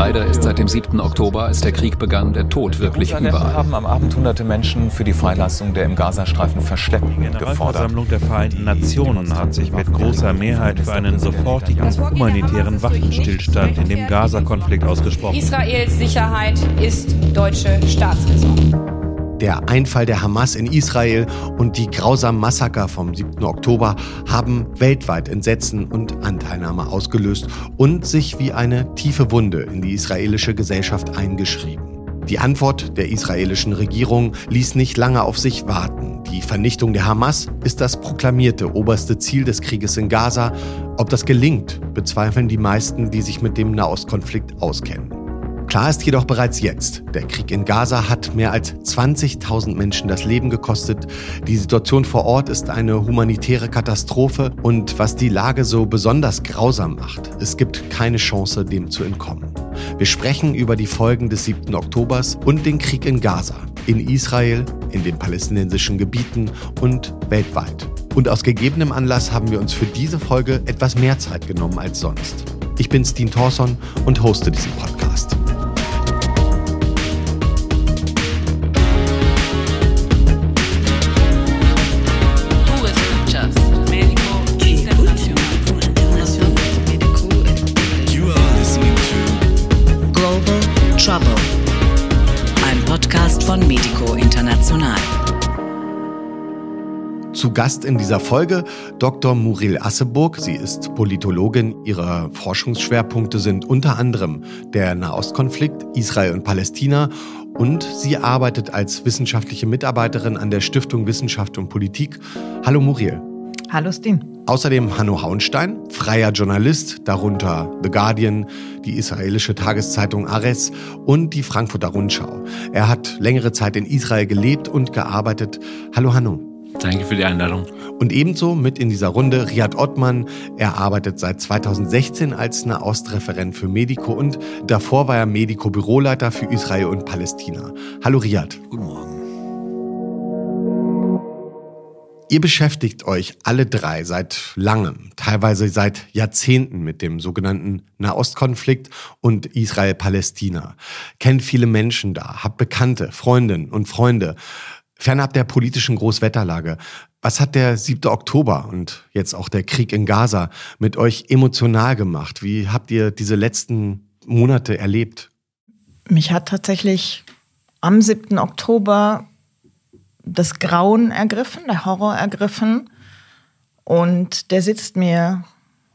Leider ist seit dem 7. Oktober, als der Krieg begann, der Tod wirklich überall. haben am Abend hunderte Menschen für die Freilassung der im Gazastreifen Verschleppten gefordert. Die Versammlung der Vereinten Nationen hat sich mit großer Mehrheit für einen sofortigen humanitären Waffenstillstand in dem Gaza-Konflikt ausgesprochen. Israels Sicherheit ist deutsche Staatsräson der Einfall der Hamas in Israel und die grausamen Massaker vom 7. Oktober haben weltweit Entsetzen und Anteilnahme ausgelöst und sich wie eine tiefe Wunde in die israelische Gesellschaft eingeschrieben. Die Antwort der israelischen Regierung ließ nicht lange auf sich warten. Die Vernichtung der Hamas ist das proklamierte oberste Ziel des Krieges in Gaza. Ob das gelingt, bezweifeln die meisten, die sich mit dem Nahostkonflikt auskennen. Klar ist jedoch bereits jetzt, der Krieg in Gaza hat mehr als 20.000 Menschen das Leben gekostet. Die Situation vor Ort ist eine humanitäre Katastrophe und was die Lage so besonders grausam macht, es gibt keine Chance, dem zu entkommen. Wir sprechen über die Folgen des 7. Oktobers und den Krieg in Gaza, in Israel, in den palästinensischen Gebieten und weltweit. Und aus gegebenem Anlass haben wir uns für diese Folge etwas mehr Zeit genommen als sonst. Ich bin Steen Thorson und hoste diesen Podcast. Zu Gast in dieser Folge Dr. Muriel Asseburg. Sie ist Politologin. Ihre Forschungsschwerpunkte sind unter anderem der Nahostkonflikt, Israel und Palästina. Und sie arbeitet als wissenschaftliche Mitarbeiterin an der Stiftung Wissenschaft und Politik. Hallo Muriel. Hallo Steen. Außerdem Hanno Hauenstein, freier Journalist, darunter The Guardian, die israelische Tageszeitung Ares und die Frankfurter Rundschau. Er hat längere Zeit in Israel gelebt und gearbeitet. Hallo Hanno. Danke für die Einladung. Und ebenso mit in dieser Runde Riyad Ottmann. Er arbeitet seit 2016 als Nahostreferent für Medico und davor war er Medico-Büroleiter für Israel und Palästina. Hallo Riyad. Guten Morgen. Ihr beschäftigt euch alle drei seit langem, teilweise seit Jahrzehnten mit dem sogenannten Nahostkonflikt und Israel-Palästina. Kennt viele Menschen da, habt Bekannte, Freundinnen und Freunde. Fernab der politischen Großwetterlage, was hat der 7. Oktober und jetzt auch der Krieg in Gaza mit euch emotional gemacht? Wie habt ihr diese letzten Monate erlebt? Mich hat tatsächlich am 7. Oktober das Grauen ergriffen, der Horror ergriffen. Und der sitzt mir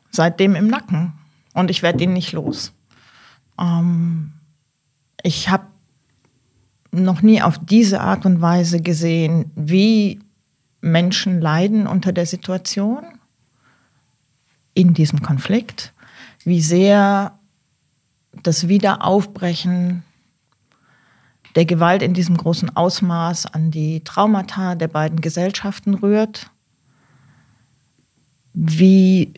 seitdem im Nacken. Und ich werde ihn nicht los. Ähm, ich habe noch nie auf diese Art und Weise gesehen, wie Menschen leiden unter der Situation in diesem Konflikt, wie sehr das Wiederaufbrechen der Gewalt in diesem großen Ausmaß an die Traumata der beiden Gesellschaften rührt, wie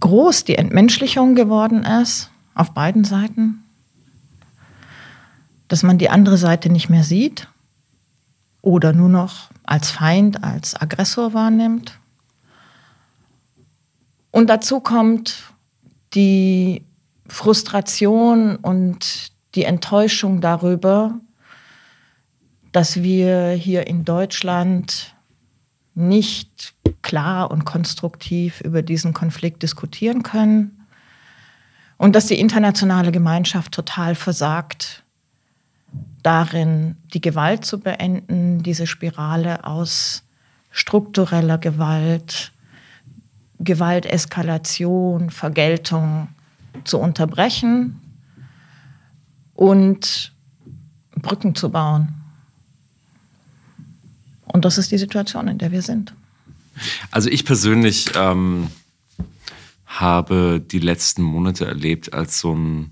groß die Entmenschlichung geworden ist auf beiden Seiten dass man die andere Seite nicht mehr sieht oder nur noch als Feind, als Aggressor wahrnimmt. Und dazu kommt die Frustration und die Enttäuschung darüber, dass wir hier in Deutschland nicht klar und konstruktiv über diesen Konflikt diskutieren können und dass die internationale Gemeinschaft total versagt, darin, die Gewalt zu beenden, diese Spirale aus struktureller Gewalt, Gewalteskalation, Vergeltung zu unterbrechen und Brücken zu bauen. Und das ist die Situation, in der wir sind. Also ich persönlich ähm, habe die letzten Monate erlebt als so ein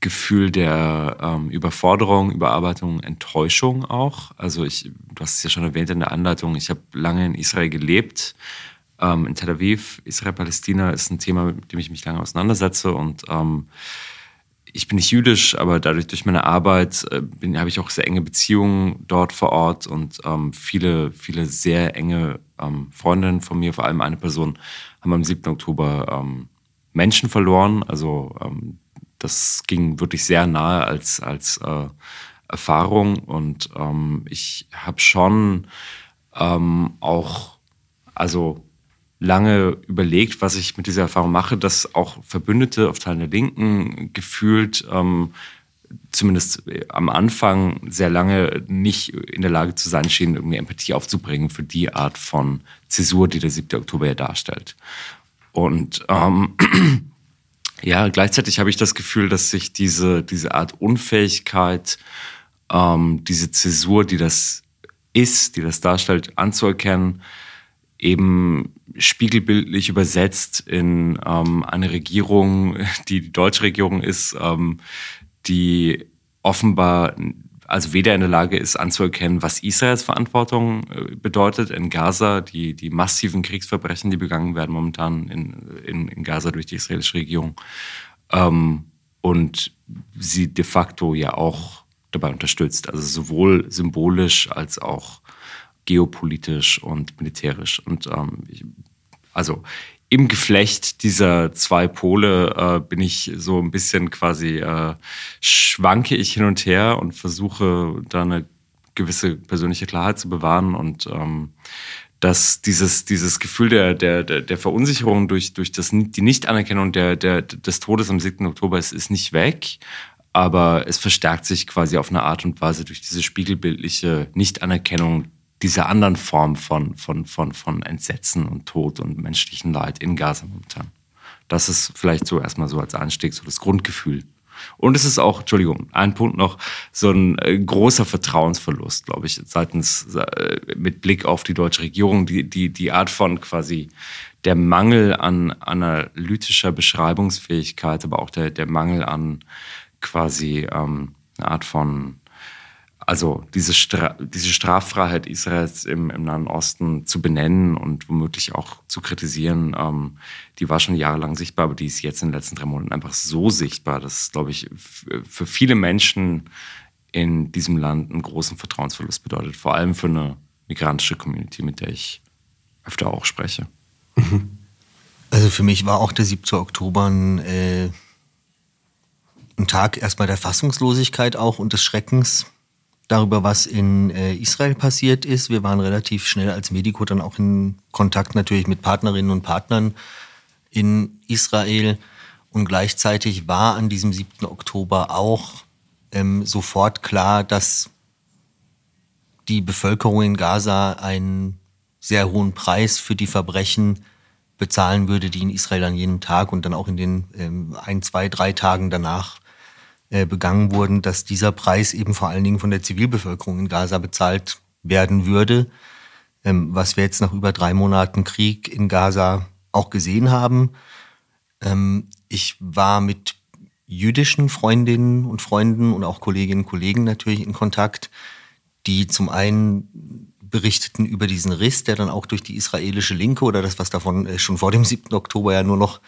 Gefühl der ähm, Überforderung, Überarbeitung, Enttäuschung auch. Also ich, du hast es ja schon erwähnt in der Anleitung, ich habe lange in Israel gelebt, ähm, in Tel Aviv. Israel-Palästina ist ein Thema, mit dem ich mich lange auseinandersetze und ähm, ich bin nicht jüdisch, aber dadurch durch meine Arbeit äh, habe ich auch sehr enge Beziehungen dort vor Ort und ähm, viele, viele sehr enge ähm, Freundinnen von mir, vor allem eine Person, haben am 7. Oktober ähm, Menschen verloren. Also ähm, das ging wirklich sehr nahe als, als äh, Erfahrung. Und ähm, ich habe schon ähm, auch, also lange überlegt, was ich mit dieser Erfahrung mache, dass auch Verbündete auf Teilen der Linken gefühlt ähm, zumindest am Anfang sehr lange nicht in der Lage zu sein schienen, irgendwie Empathie aufzubringen für die Art von Zäsur, die der 7. Oktober ja darstellt. Und ähm, ja, gleichzeitig habe ich das Gefühl, dass sich diese, diese Art Unfähigkeit, ähm, diese Zäsur, die das ist, die das darstellt, anzuerkennen, eben spiegelbildlich übersetzt in ähm, eine Regierung, die die deutsche Regierung ist, ähm, die offenbar also weder in der Lage ist anzuerkennen, was Israels Verantwortung äh, bedeutet in Gaza, die, die massiven Kriegsverbrechen, die begangen werden momentan in, in, in Gaza durch die israelische Regierung. Ähm, und sie de facto ja auch dabei unterstützt, also sowohl symbolisch als auch geopolitisch und militärisch. Und ähm, ich, also im Geflecht dieser zwei Pole äh, bin ich so ein bisschen quasi, äh, schwanke ich hin und her und versuche da eine gewisse persönliche Klarheit zu bewahren und ähm, dass dieses, dieses Gefühl der, der, der Verunsicherung durch, durch das, die Nichtanerkennung der, der, des Todes am 7. Oktober ist, ist nicht weg, aber es verstärkt sich quasi auf eine Art und Weise durch diese spiegelbildliche Nichtanerkennung dieser anderen Form von, von, von, von Entsetzen und Tod und menschlichen Leid in Gaza momentan. Das ist vielleicht so erstmal so als Anstieg, so das Grundgefühl. Und es ist auch, Entschuldigung, ein Punkt noch, so ein äh, großer Vertrauensverlust, glaube ich, seitens, äh, mit Blick auf die deutsche Regierung, die, die, die Art von quasi der Mangel an analytischer Beschreibungsfähigkeit, aber auch der, der Mangel an quasi ähm, eine Art von also diese, Stra diese Straffreiheit Israels im, im, Nahen Osten zu benennen und womöglich auch zu kritisieren, ähm, die war schon jahrelang sichtbar, aber die ist jetzt in den letzten drei Monaten einfach so sichtbar, dass, glaube ich, für viele Menschen in diesem Land einen großen Vertrauensverlust bedeutet. Vor allem für eine migrantische Community, mit der ich öfter auch spreche. Also für mich war auch der 7. Oktober ein, äh, ein Tag erstmal der Fassungslosigkeit auch und des Schreckens darüber, was in äh, Israel passiert ist. Wir waren relativ schnell als Medico dann auch in Kontakt natürlich mit Partnerinnen und Partnern in Israel. Und gleichzeitig war an diesem 7. Oktober auch ähm, sofort klar, dass die Bevölkerung in Gaza einen sehr hohen Preis für die Verbrechen bezahlen würde, die in Israel an jenem Tag und dann auch in den ähm, ein, zwei, drei Tagen danach äh, begangen wurden, dass dieser Preis eben vor allen Dingen von der Zivilbevölkerung in Gaza bezahlt werden würde, ähm, was wir jetzt nach über drei Monaten Krieg in Gaza auch gesehen haben. Ähm, ich war mit jüdischen Freundinnen und Freunden und auch Kolleginnen und Kollegen natürlich in Kontakt, die zum einen berichteten über diesen Riss, der dann auch durch die israelische Linke oder das, was davon äh, schon vor dem 7. Oktober ja nur noch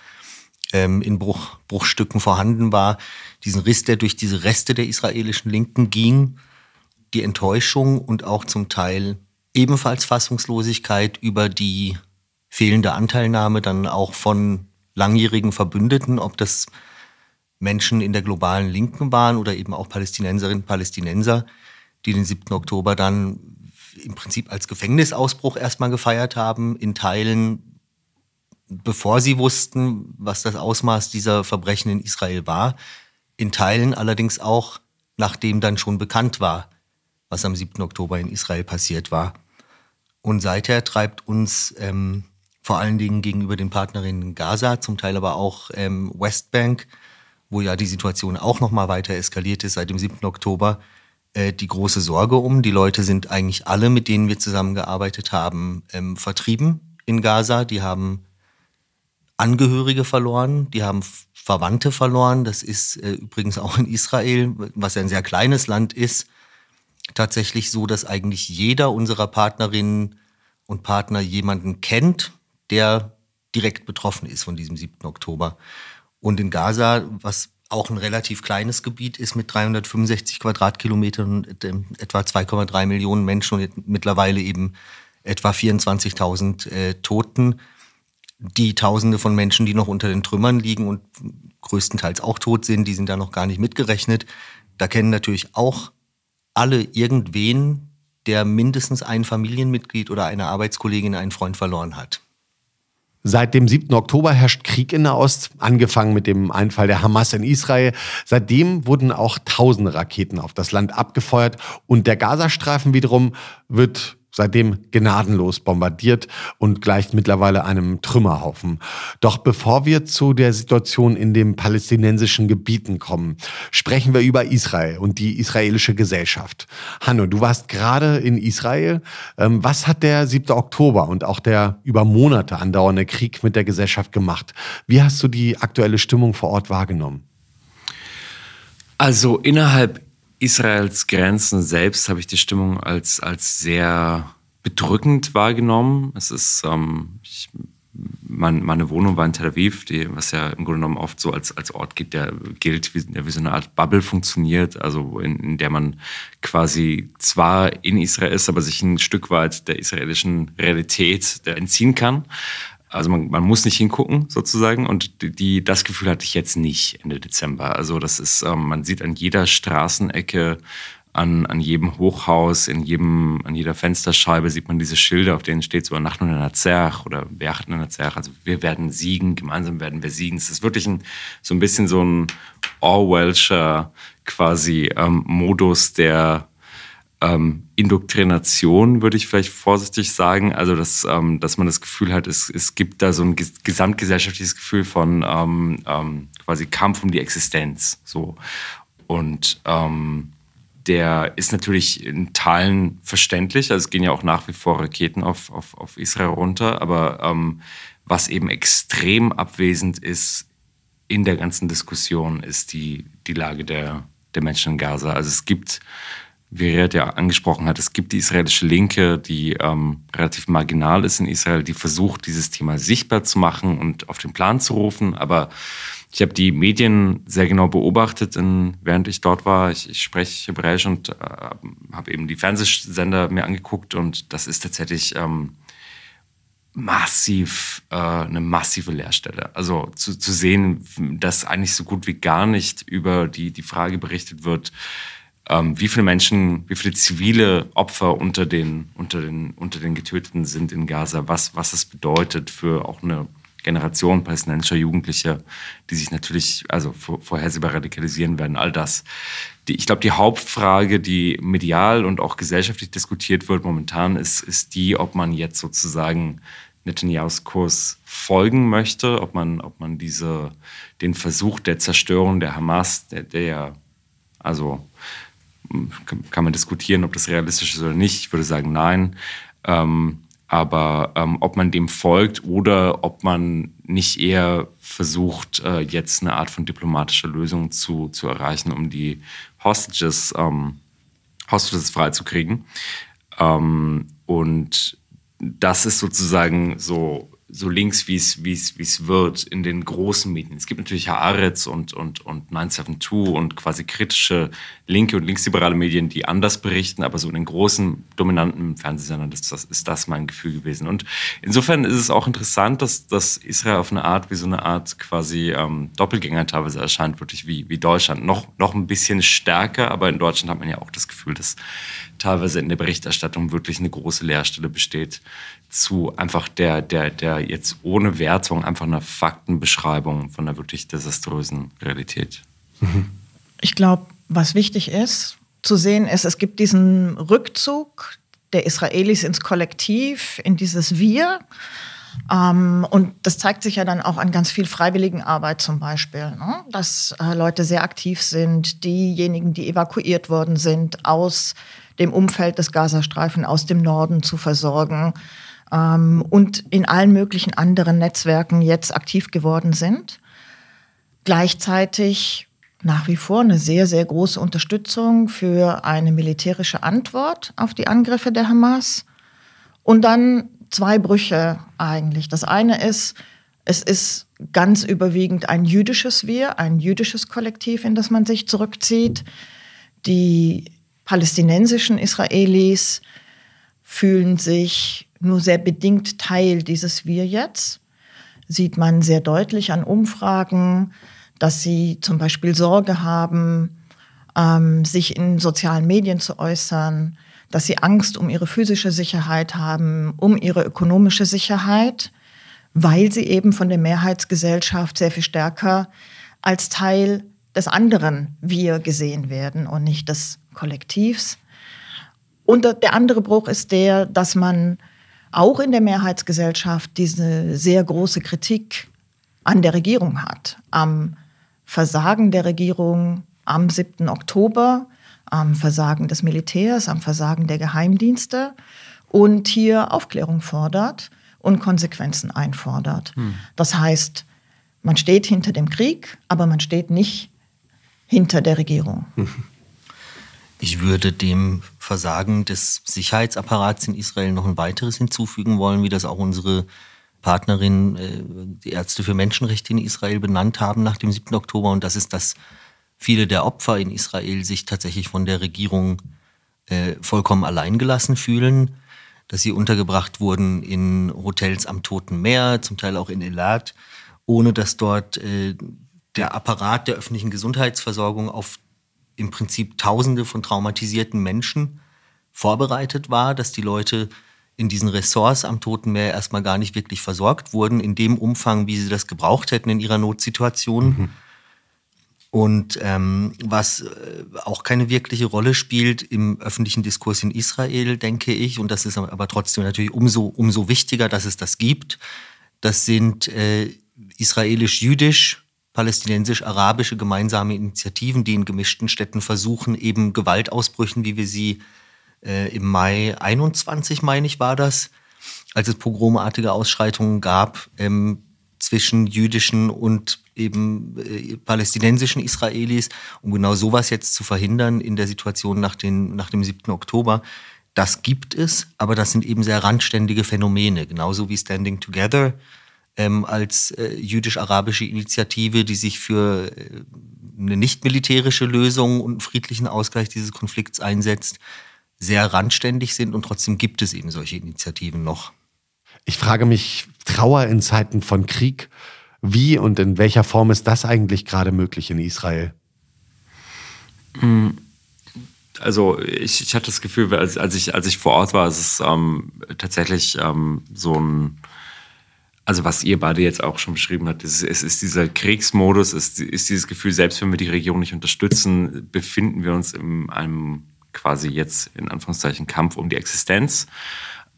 ähm, in Bruch, Bruchstücken vorhanden war, diesen Riss, der durch diese Reste der israelischen Linken ging, die Enttäuschung und auch zum Teil ebenfalls Fassungslosigkeit über die fehlende Anteilnahme dann auch von langjährigen Verbündeten, ob das Menschen in der globalen Linken waren oder eben auch Palästinenserinnen und Palästinenser, die den 7. Oktober dann im Prinzip als Gefängnisausbruch erstmal gefeiert haben, in Teilen bevor sie wussten, was das Ausmaß dieser Verbrechen in Israel war, in Teilen allerdings auch, nachdem dann schon bekannt war, was am 7. Oktober in Israel passiert war. Und seither treibt uns ähm, vor allen Dingen gegenüber den Partnerinnen in Gaza, zum Teil aber auch ähm, Westbank, wo ja die Situation auch noch mal weiter eskaliert ist seit dem 7. Oktober, äh, die große Sorge um. Die Leute sind eigentlich alle, mit denen wir zusammengearbeitet haben, ähm, vertrieben in Gaza. Die haben Angehörige verloren, die haben Verwandte verloren. Das ist äh, übrigens auch in Israel, was ja ein sehr kleines Land ist, tatsächlich so, dass eigentlich jeder unserer Partnerinnen und Partner jemanden kennt, der direkt betroffen ist von diesem 7. Oktober. Und in Gaza, was auch ein relativ kleines Gebiet ist mit 365 Quadratkilometern und etwa 2,3 Millionen Menschen und mittlerweile eben etwa 24.000 äh, Toten, die Tausende von Menschen, die noch unter den Trümmern liegen und größtenteils auch tot sind, die sind da noch gar nicht mitgerechnet. Da kennen natürlich auch alle irgendwen, der mindestens ein Familienmitglied oder eine Arbeitskollegin, einen Freund verloren hat. Seit dem 7. Oktober herrscht Krieg in der Ost, angefangen mit dem Einfall der Hamas in Israel. Seitdem wurden auch tausende Raketen auf das Land abgefeuert und der Gazastreifen wiederum wird seitdem gnadenlos bombardiert und gleicht mittlerweile einem Trümmerhaufen. Doch bevor wir zu der Situation in den palästinensischen Gebieten kommen, sprechen wir über Israel und die israelische Gesellschaft. Hanno, du warst gerade in Israel. Ähm, was hat der 7. Oktober und auch der über Monate andauernde Krieg mit der Gesellschaft gemacht? Wie hast du die aktuelle Stimmung vor Ort wahrgenommen? Also innerhalb Israels Grenzen selbst habe ich die Stimmung als, als sehr bedrückend wahrgenommen. Es ist, ähm, ich, mein, meine Wohnung war in Tel Aviv, die, was ja im Grunde genommen oft so als, als Ort gibt, der gilt, wie, wie so eine Art Bubble funktioniert, also in, in der man quasi zwar in Israel ist, aber sich ein Stück weit der israelischen Realität entziehen kann. Also man, man muss nicht hingucken sozusagen und die, das Gefühl hatte ich jetzt nicht Ende Dezember. Also das ist, ähm, man sieht an jeder Straßenecke, an, an jedem Hochhaus, in jedem, an jeder Fensterscheibe sieht man diese Schilder, auf denen steht so Nacht und Nazerch oder Bercht und Nazerch. Also wir werden siegen, gemeinsam werden wir siegen. Es ist wirklich ein, so ein bisschen so ein Orwellscher quasi ähm, Modus der ähm, Indoktrination, würde ich vielleicht vorsichtig sagen. Also, dass, ähm, dass man das Gefühl hat, es, es gibt da so ein gesamtgesellschaftliches Gefühl von ähm, ähm, quasi Kampf um die Existenz. So. Und ähm, der ist natürlich in Teilen verständlich. Also es gehen ja auch nach wie vor Raketen auf, auf, auf Israel runter. Aber ähm, was eben extrem abwesend ist in der ganzen Diskussion, ist die, die Lage der, der Menschen in Gaza. Also es gibt wie Red ja angesprochen hat, es gibt die israelische Linke, die ähm, relativ marginal ist in Israel, die versucht, dieses Thema sichtbar zu machen und auf den Plan zu rufen. Aber ich habe die Medien sehr genau beobachtet, in, während ich dort war. Ich, ich spreche Hebräisch und äh, habe eben die Fernsehsender mir angeguckt und das ist tatsächlich ähm, massiv, äh, eine massive Leerstelle. Also zu, zu sehen, dass eigentlich so gut wie gar nicht über die, die Frage berichtet wird, wie viele Menschen, wie viele zivile Opfer unter den, unter den, unter den Getöteten sind in Gaza, was, was es bedeutet für auch eine Generation palästinensischer Jugendlicher, die sich natürlich also vorhersehbar radikalisieren werden, all das. Die, ich glaube, die Hauptfrage, die medial und auch gesellschaftlich diskutiert wird momentan, ist, ist die, ob man jetzt sozusagen Netanyahu's Kurs folgen möchte, ob man, ob man diese, den Versuch der Zerstörung der Hamas, der, der also kann man diskutieren, ob das realistisch ist oder nicht. Ich würde sagen, nein. Ähm, aber ähm, ob man dem folgt oder ob man nicht eher versucht, äh, jetzt eine Art von diplomatischer Lösung zu, zu erreichen, um die Hostages, ähm, Hostages freizukriegen. Ähm, und das ist sozusagen so so links, wie es, wie es, wie es wird in den großen Medien. Es gibt natürlich Haaretz und, und, und 972 und quasi kritische linke und linksliberale Medien, die anders berichten, aber so in den großen, dominanten Fernsehsendern ist das, ist das mein Gefühl gewesen. Und insofern ist es auch interessant, dass, dass Israel auf eine Art, wie so eine Art quasi ähm, Doppelgänger teilweise erscheint, wirklich wie, wie Deutschland. Noch, noch ein bisschen stärker, aber in Deutschland hat man ja auch das Gefühl, dass teilweise in der Berichterstattung wirklich eine große Leerstelle besteht zu einfach der, der, der jetzt ohne Wertung einfach einer Faktenbeschreibung von einer wirklich desaströsen Realität. Mhm. Ich glaube, was wichtig ist zu sehen, ist, es gibt diesen Rückzug der Israelis ins Kollektiv, in dieses Wir. Ähm, und das zeigt sich ja dann auch an ganz viel freiwilligen Arbeit zum Beispiel, ne? dass äh, Leute sehr aktiv sind, diejenigen, die evakuiert worden sind, aus dem Umfeld des Gazastreifen, aus dem Norden zu versorgen ähm, und in allen möglichen anderen Netzwerken jetzt aktiv geworden sind. Gleichzeitig nach wie vor eine sehr, sehr große Unterstützung für eine militärische Antwort auf die Angriffe der Hamas. Und dann zwei Brüche eigentlich. Das eine ist, es ist ganz überwiegend ein jüdisches Wir, ein jüdisches Kollektiv, in das man sich zurückzieht. Die palästinensischen Israelis fühlen sich nur sehr bedingt Teil dieses Wir jetzt. Sieht man sehr deutlich an Umfragen, dass sie zum Beispiel Sorge haben, ähm, sich in sozialen Medien zu äußern, dass sie Angst um ihre physische Sicherheit haben, um ihre ökonomische Sicherheit, weil sie eben von der Mehrheitsgesellschaft sehr viel stärker als Teil des anderen Wir gesehen werden und nicht des Kollektivs. Und der andere Bruch ist der, dass man auch in der Mehrheitsgesellschaft diese sehr große Kritik an der Regierung hat, am Versagen der Regierung am 7. Oktober, am Versagen des Militärs, am Versagen der Geheimdienste und hier Aufklärung fordert und Konsequenzen einfordert. Hm. Das heißt, man steht hinter dem Krieg, aber man steht nicht hinter der Regierung. Ich würde dem Versagen des Sicherheitsapparats in Israel noch ein weiteres hinzufügen wollen, wie das auch unsere Partnerin, äh, die Ärzte für Menschenrechte in Israel benannt haben nach dem 7. Oktober. Und das ist, dass viele der Opfer in Israel sich tatsächlich von der Regierung äh, vollkommen alleingelassen fühlen, dass sie untergebracht wurden in Hotels am Toten Meer, zum Teil auch in Elat, ohne dass dort äh, der Apparat der öffentlichen Gesundheitsversorgung auf im Prinzip Tausende von traumatisierten Menschen vorbereitet war, dass die Leute in diesen Ressorts am Toten Meer erstmal gar nicht wirklich versorgt wurden, in dem Umfang, wie sie das gebraucht hätten in ihrer Notsituation. Mhm. Und ähm, was äh, auch keine wirkliche Rolle spielt im öffentlichen Diskurs in Israel, denke ich, und das ist aber trotzdem natürlich umso, umso wichtiger, dass es das gibt, das sind äh, israelisch-jüdisch palästinensisch-arabische gemeinsame Initiativen, die in gemischten Städten versuchen, eben Gewaltausbrüchen, wie wir sie äh, im Mai 21, meine ich, war das, als es pogromartige Ausschreitungen gab ähm, zwischen jüdischen und eben äh, palästinensischen Israelis, um genau sowas jetzt zu verhindern in der Situation nach, den, nach dem 7. Oktober. Das gibt es, aber das sind eben sehr randständige Phänomene, genauso wie Standing Together ähm, als äh, jüdisch-arabische Initiative, die sich für äh, eine nicht militärische Lösung und einen friedlichen Ausgleich dieses Konflikts einsetzt, sehr randständig sind und trotzdem gibt es eben solche Initiativen noch. Ich frage mich, Trauer in Zeiten von Krieg, wie und in welcher Form ist das eigentlich gerade möglich in Israel? Hm, also ich, ich hatte das Gefühl, als, als, ich, als ich vor Ort war, ist es ähm, tatsächlich ähm, so ein also was ihr beide jetzt auch schon beschrieben habt, ist, es ist dieser Kriegsmodus, es ist dieses Gefühl, selbst wenn wir die Regierung nicht unterstützen, befinden wir uns in einem quasi jetzt in Anführungszeichen Kampf um die Existenz.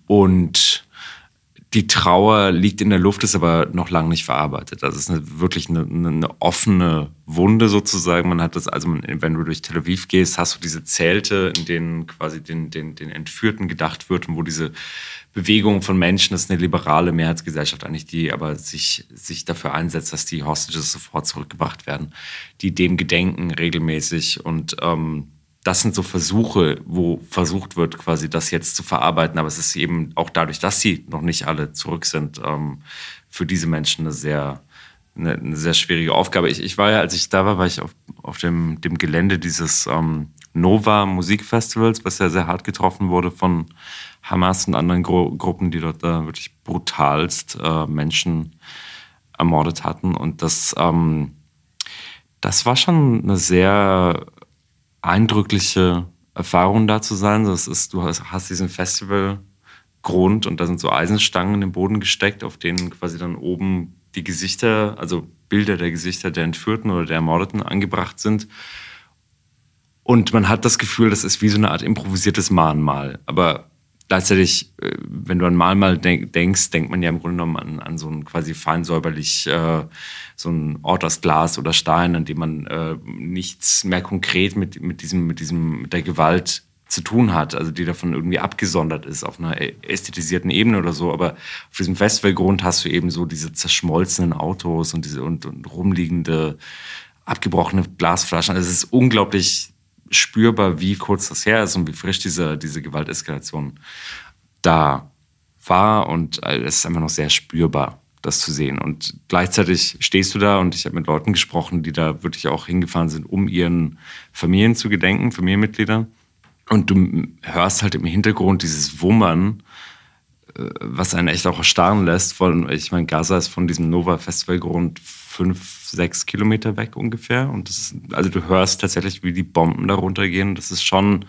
Und die Trauer liegt in der Luft, ist aber noch lange nicht verarbeitet. Also es ist eine, wirklich eine, eine, offene Wunde sozusagen. Man hat das, also wenn du durch Tel Aviv gehst, hast du diese Zelte, in denen quasi den, den, den Entführten gedacht wird und wo diese Bewegung von Menschen, das ist eine liberale Mehrheitsgesellschaft eigentlich, die aber sich, sich dafür einsetzt, dass die Hostages sofort zurückgebracht werden, die dem gedenken regelmäßig und ähm, das sind so Versuche, wo versucht wird, quasi das jetzt zu verarbeiten. Aber es ist eben auch dadurch, dass sie noch nicht alle zurück sind, ähm, für diese Menschen eine sehr, eine, eine, sehr schwierige Aufgabe. Ich, ich war ja, als ich da war, war ich auf, auf dem, dem Gelände dieses ähm, Nova Musikfestivals, was ja sehr hart getroffen wurde von Hamas und anderen Gru Gruppen, die dort äh, wirklich brutalst äh, Menschen ermordet hatten. Und das, ähm, das war schon eine sehr eindrückliche Erfahrung da zu sein. Das ist, du hast, diesen Festivalgrund und da sind so Eisenstangen in den Boden gesteckt, auf denen quasi dann oben die Gesichter, also Bilder der Gesichter der Entführten oder der Ermordeten angebracht sind. Und man hat das Gefühl, das ist wie so eine Art improvisiertes Mahnmal. Aber gleichzeitig, äh, wenn du an Mahnmal denkst, denkt man ja im Grunde genommen an, an so ein quasi fein säuberlich, äh, so ein Ort aus Glas oder Stein, an dem man äh, nichts mehr konkret mit, mit, diesem, mit, diesem, mit der Gewalt zu tun hat, also die davon irgendwie abgesondert ist auf einer ästhetisierten Ebene oder so. Aber auf diesem Festivalgrund hast du eben so diese zerschmolzenen Autos und diese und, und rumliegende abgebrochene Glasflaschen. Also es ist unglaublich spürbar, wie kurz das her ist und wie frisch diese, diese Gewalteskalation da war. Und äh, es ist einfach noch sehr spürbar, das zu sehen. Und gleichzeitig stehst du da und ich habe mit Leuten gesprochen, die da wirklich auch hingefahren sind, um ihren Familien zu gedenken, Familienmitglieder. Und du hörst halt im Hintergrund dieses Wummern was einen echt auch erstarren lässt. Von, ich meine, Gaza ist von diesem Nova Festival rund fünf, sechs Kilometer weg ungefähr. Und das, also du hörst tatsächlich, wie die Bomben darunter gehen. Das ist schon,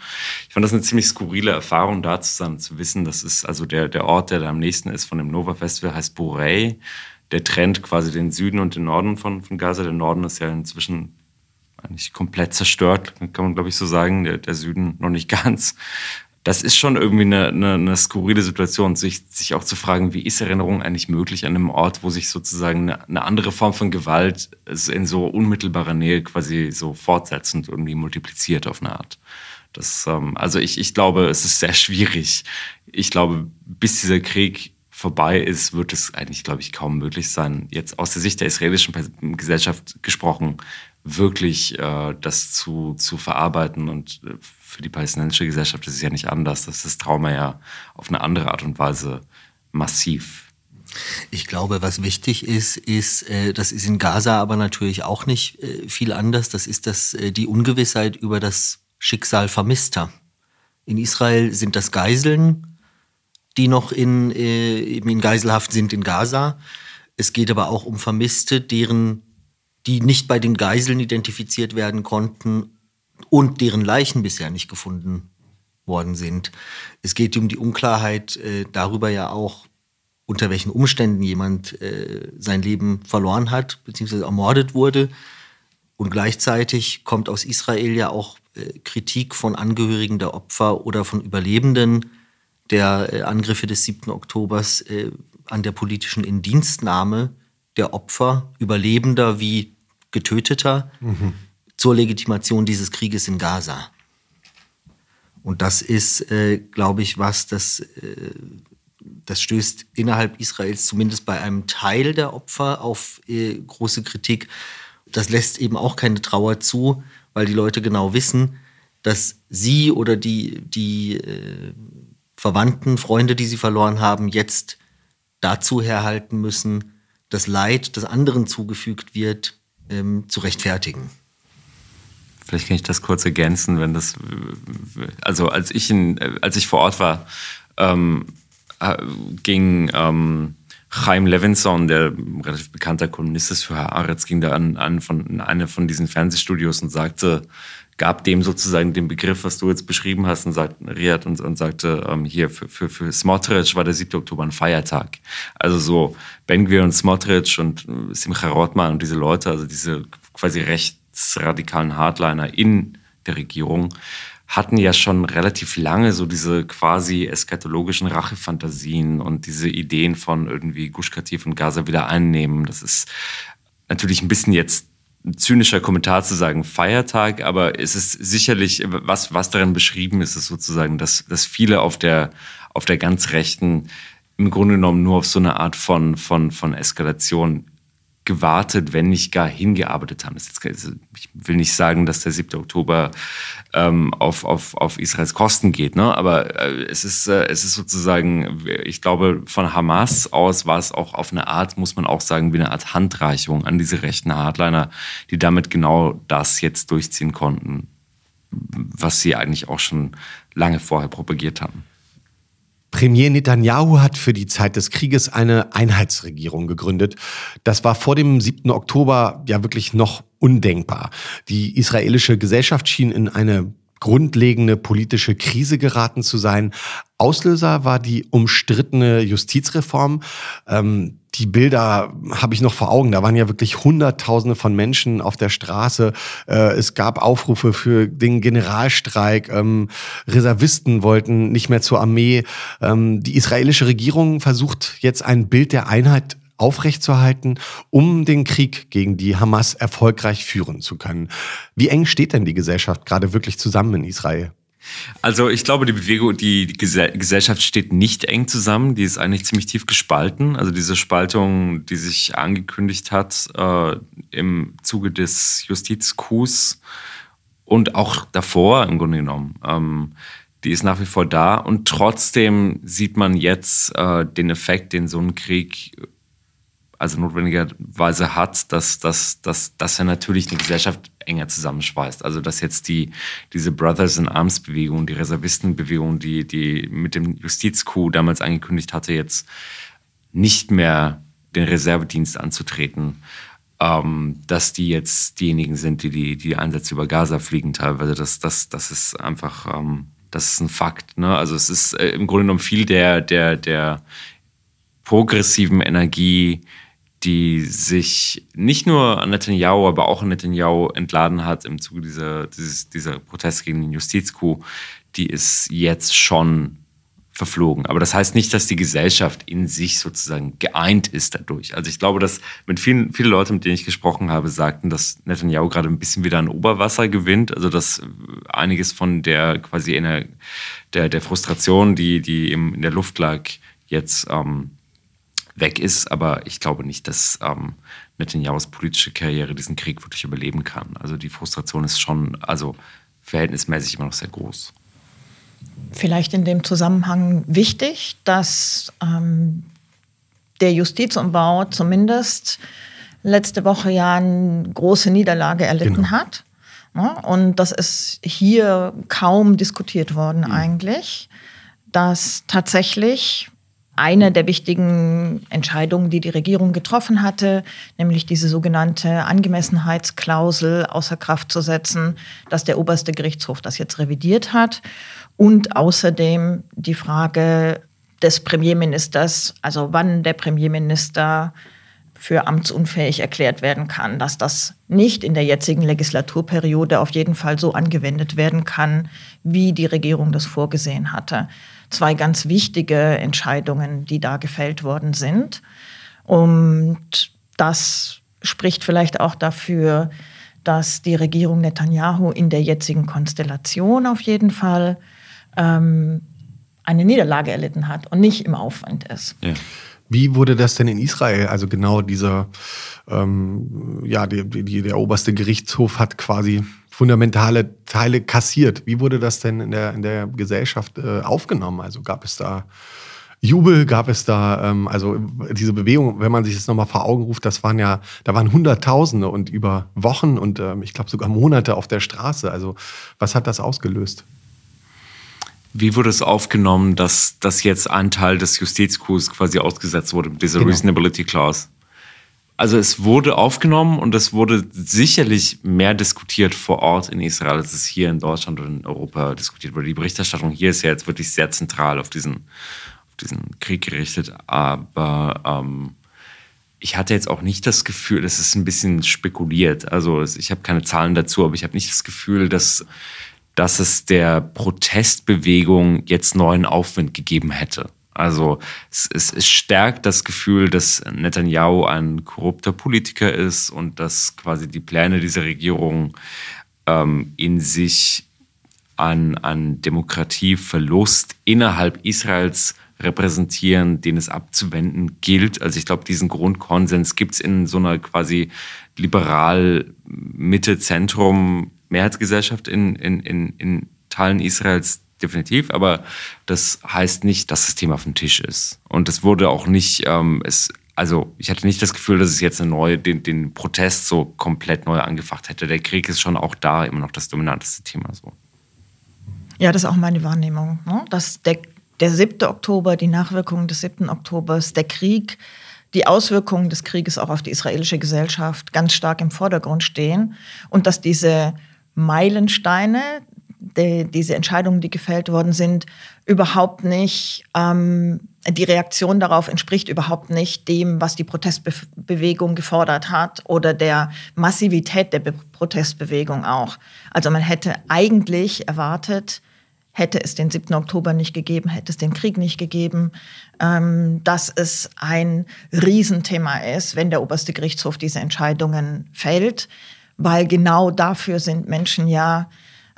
ich fand das eine ziemlich skurrile Erfahrung, da zu sein, zu wissen, das ist also der, der Ort, der da am nächsten ist von dem Nova Festival, heißt Borei. Der trennt quasi den Süden und den Norden von, von Gaza. Der Norden ist ja inzwischen eigentlich komplett zerstört, kann man glaube ich so sagen. Der, der Süden noch nicht ganz das ist schon irgendwie eine, eine, eine skurrile Situation, sich, sich auch zu fragen, wie ist Erinnerung eigentlich möglich an einem Ort, wo sich sozusagen eine, eine andere Form von Gewalt in so unmittelbarer Nähe quasi so fortsetzend irgendwie multipliziert auf eine Art. Das, ähm, also ich, ich glaube, es ist sehr schwierig. Ich glaube, bis dieser Krieg vorbei ist, wird es eigentlich, glaube ich, kaum möglich sein, jetzt aus der Sicht der israelischen Gesellschaft gesprochen, wirklich äh, das zu, zu verarbeiten. Und äh, für die palästinensische Gesellschaft ist es ja nicht anders. Das ist das Trauma ja auf eine andere Art und Weise massiv. Ich glaube, was wichtig ist, ist, äh, das ist in Gaza aber natürlich auch nicht äh, viel anders, das ist das, äh, die Ungewissheit über das Schicksal Vermisster. In Israel sind das Geiseln, die noch in, äh, in Geiselhaft sind in Gaza. Es geht aber auch um Vermisste, deren die nicht bei den Geiseln identifiziert werden konnten und deren Leichen bisher nicht gefunden worden sind. Es geht um die Unklarheit äh, darüber ja auch, unter welchen Umständen jemand äh, sein Leben verloren hat bzw. ermordet wurde. Und gleichzeitig kommt aus Israel ja auch äh, Kritik von Angehörigen der Opfer oder von Überlebenden der äh, Angriffe des 7. Oktobers äh, an der politischen Indienstnahme der Opfer, Überlebender wie Getöteter, mhm. Zur Legitimation dieses Krieges in Gaza. Und das ist, äh, glaube ich, was, das, äh, das stößt innerhalb Israels zumindest bei einem Teil der Opfer auf äh, große Kritik. Das lässt eben auch keine Trauer zu, weil die Leute genau wissen, dass sie oder die, die äh, Verwandten, Freunde, die sie verloren haben, jetzt dazu herhalten müssen, das Leid, das anderen zugefügt wird, ähm, zu rechtfertigen. Vielleicht kann ich das kurz ergänzen, wenn das, also als ich in, als ich vor Ort war, ähm, äh, ging ähm, Chaim Levinson, der relativ bekannter Kolumnist ist für Haaretz, ging da an, an von eine von diesen Fernsehstudios und sagte, gab dem sozusagen den Begriff, was du jetzt beschrieben hast, und sagt, Riyad und, und sagte, ähm, hier für, für, für Smotrich war der 7. Oktober ein Feiertag. Also so Ben-Gvir und Smotrich und äh, Simcha Rothman und diese Leute, also diese quasi rechtsradikalen Hardliner in der Regierung, hatten ja schon relativ lange so diese quasi eskatologischen Rachefantasien und diese Ideen von irgendwie Gush Katif und Gaza wieder einnehmen. Das ist natürlich ein bisschen jetzt ein zynischer Kommentar zu sagen, Feiertag, aber es ist sicherlich, was, was darin beschrieben ist, ist sozusagen, dass, dass viele auf der, auf der ganz rechten im Grunde genommen nur auf so eine Art von, von, von Eskalation gewartet, wenn nicht gar hingearbeitet haben. ich will nicht sagen, dass der 7. Oktober ähm, auf, auf, auf Israels Kosten geht, ne? aber äh, es, ist, äh, es ist sozusagen, ich glaube, von Hamas aus war es auch auf eine Art, muss man auch sagen, wie eine Art Handreichung an diese rechten Hardliner, die damit genau das jetzt durchziehen konnten, was sie eigentlich auch schon lange vorher propagiert haben. Premier Netanyahu hat für die Zeit des Krieges eine Einheitsregierung gegründet. Das war vor dem 7. Oktober ja wirklich noch undenkbar. Die israelische Gesellschaft schien in eine grundlegende politische Krise geraten zu sein. Auslöser war die umstrittene Justizreform. Ähm, die Bilder habe ich noch vor Augen. Da waren ja wirklich Hunderttausende von Menschen auf der Straße. Äh, es gab Aufrufe für den Generalstreik. Ähm, Reservisten wollten nicht mehr zur Armee. Ähm, die israelische Regierung versucht jetzt ein Bild der Einheit aufrechtzuerhalten, um den Krieg gegen die Hamas erfolgreich führen zu können. Wie eng steht denn die Gesellschaft gerade wirklich zusammen in Israel? Also ich glaube, die Bewegung, die, Gesellschaft steht nicht eng zusammen. Die ist eigentlich ziemlich tief gespalten. Also diese Spaltung, die sich angekündigt hat äh, im Zuge des Justizkus und auch davor im Grunde genommen, ähm, die ist nach wie vor da. Und trotzdem sieht man jetzt äh, den Effekt, den so ein Krieg also notwendigerweise hat, dass, dass, dass, dass er natürlich eine Gesellschaft enger zusammenschweißt. Also dass jetzt die, diese Brothers in Arms Bewegung, die Reservistenbewegung, die, die mit dem Justizcoup damals angekündigt hatte, jetzt nicht mehr den Reservedienst anzutreten, ähm, dass die jetzt diejenigen sind, die die, die Einsätze über Gaza fliegen teilweise. Das, das, das ist einfach, ähm, das ist ein Fakt. Ne? Also es ist äh, im Grunde genommen viel der, der, der progressiven Energie, die sich nicht nur an Netanyahu, aber auch an Netanyahu entladen hat im Zuge dieser, dieses, dieser Proteste gegen den Justizcoup, die ist jetzt schon verflogen. Aber das heißt nicht, dass die Gesellschaft in sich sozusagen geeint ist dadurch. Also ich glaube, dass mit vielen, viele Leute, mit denen ich gesprochen habe, sagten, dass Netanyahu gerade ein bisschen wieder an Oberwasser gewinnt. Also dass einiges von der quasi in der, der, der Frustration, die, die in der Luft lag, jetzt ähm, weg ist. Aber ich glaube nicht, dass ähm, Netanyahus politische Karriere diesen Krieg wirklich überleben kann. Also die Frustration ist schon, also verhältnismäßig immer noch sehr groß. Vielleicht in dem Zusammenhang wichtig, dass ähm, der Justizumbau zumindest letzte Woche ja eine große Niederlage erlitten genau. hat. Ne? und das ist hier kaum diskutiert worden mhm. eigentlich, dass tatsächlich eine der wichtigen Entscheidungen, die die Regierung getroffen hatte, nämlich diese sogenannte Angemessenheitsklausel außer Kraft zu setzen, dass der oberste Gerichtshof das jetzt revidiert hat und außerdem die Frage des Premierministers, also wann der Premierminister für amtsunfähig erklärt werden kann, dass das nicht in der jetzigen Legislaturperiode auf jeden Fall so angewendet werden kann, wie die Regierung das vorgesehen hatte. Zwei ganz wichtige Entscheidungen, die da gefällt worden sind. Und das spricht vielleicht auch dafür, dass die Regierung Netanyahu in der jetzigen Konstellation auf jeden Fall ähm, eine Niederlage erlitten hat und nicht im Aufwand ist. Ja. Wie wurde das denn in Israel? Also genau dieser, ähm, ja, die, die, der oberste Gerichtshof hat quasi fundamentale Teile kassiert. Wie wurde das denn in der, in der Gesellschaft äh, aufgenommen? Also gab es da Jubel, gab es da, ähm, also diese Bewegung, wenn man sich das nochmal vor Augen ruft, das waren ja, da waren Hunderttausende und über Wochen und ähm, ich glaube sogar Monate auf der Straße. Also was hat das ausgelöst? Wie wurde es aufgenommen, dass, dass jetzt ein Teil des Justizkurs quasi ausgesetzt wurde mit dieser genau. Reasonability Clause? Also es wurde aufgenommen und es wurde sicherlich mehr diskutiert vor Ort in Israel, als es hier in Deutschland oder in Europa diskutiert wurde. Die Berichterstattung hier ist ja jetzt wirklich sehr zentral auf diesen, auf diesen Krieg gerichtet. Aber ähm, ich hatte jetzt auch nicht das Gefühl, das ist ein bisschen spekuliert. Also ich habe keine Zahlen dazu, aber ich habe nicht das Gefühl, dass dass es der Protestbewegung jetzt neuen Aufwind gegeben hätte. Also es, es, es stärkt das Gefühl, dass Netanyahu ein korrupter Politiker ist und dass quasi die Pläne dieser Regierung ähm, in sich an, an Demokratieverlust innerhalb Israels repräsentieren, den es abzuwenden gilt. Also ich glaube, diesen Grundkonsens gibt es in so einer quasi liberal Mitte-Zentrum Mehrheitsgesellschaft in, in, in, in Teilen Israels definitiv, aber das heißt nicht, dass das Thema auf dem Tisch ist. Und es wurde auch nicht, ähm, es, also ich hatte nicht das Gefühl, dass es jetzt eine neue, den, den Protest so komplett neu angefacht hätte. Der Krieg ist schon auch da immer noch das dominanteste Thema so. Ja, das ist auch meine Wahrnehmung. Ne? Dass der, der 7. Oktober, die Nachwirkungen des 7. Oktobers, der Krieg, die Auswirkungen des Krieges auch auf die israelische Gesellschaft ganz stark im Vordergrund stehen und dass diese Meilensteine, die, diese Entscheidungen, die gefällt worden sind, überhaupt nicht, ähm, die Reaktion darauf entspricht überhaupt nicht dem, was die Protestbewegung gefordert hat oder der Massivität der Be Protestbewegung auch. Also man hätte eigentlich erwartet, hätte es den 7. Oktober nicht gegeben, hätte es den Krieg nicht gegeben, ähm, dass es ein Riesenthema ist, wenn der oberste Gerichtshof diese Entscheidungen fällt weil genau dafür sind Menschen ja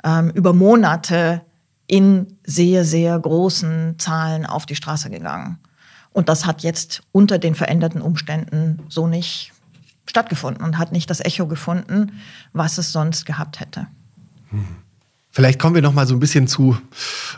ähm, über Monate in sehr, sehr großen Zahlen auf die Straße gegangen. Und das hat jetzt unter den veränderten Umständen so nicht stattgefunden und hat nicht das Echo gefunden, was es sonst gehabt hätte. Vielleicht kommen wir noch mal so ein bisschen zu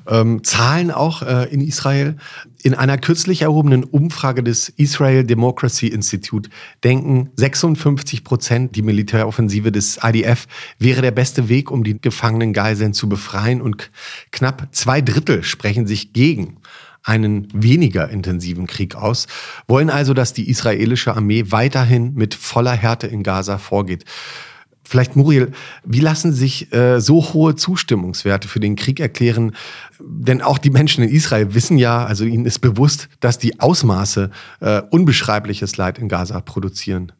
ähm, Zahlen auch äh, in Israel. In einer kürzlich erhobenen Umfrage des Israel Democracy Institute denken 56 Prozent, die Militäroffensive des IDF wäre der beste Weg, um die gefangenen Geiseln zu befreien. Und knapp zwei Drittel sprechen sich gegen einen weniger intensiven Krieg aus, wollen also, dass die israelische Armee weiterhin mit voller Härte in Gaza vorgeht. Vielleicht, Muriel, wie lassen sich äh, so hohe Zustimmungswerte für den Krieg erklären? Denn auch die Menschen in Israel wissen ja, also ihnen ist bewusst, dass die Ausmaße äh, unbeschreibliches Leid in Gaza produzieren.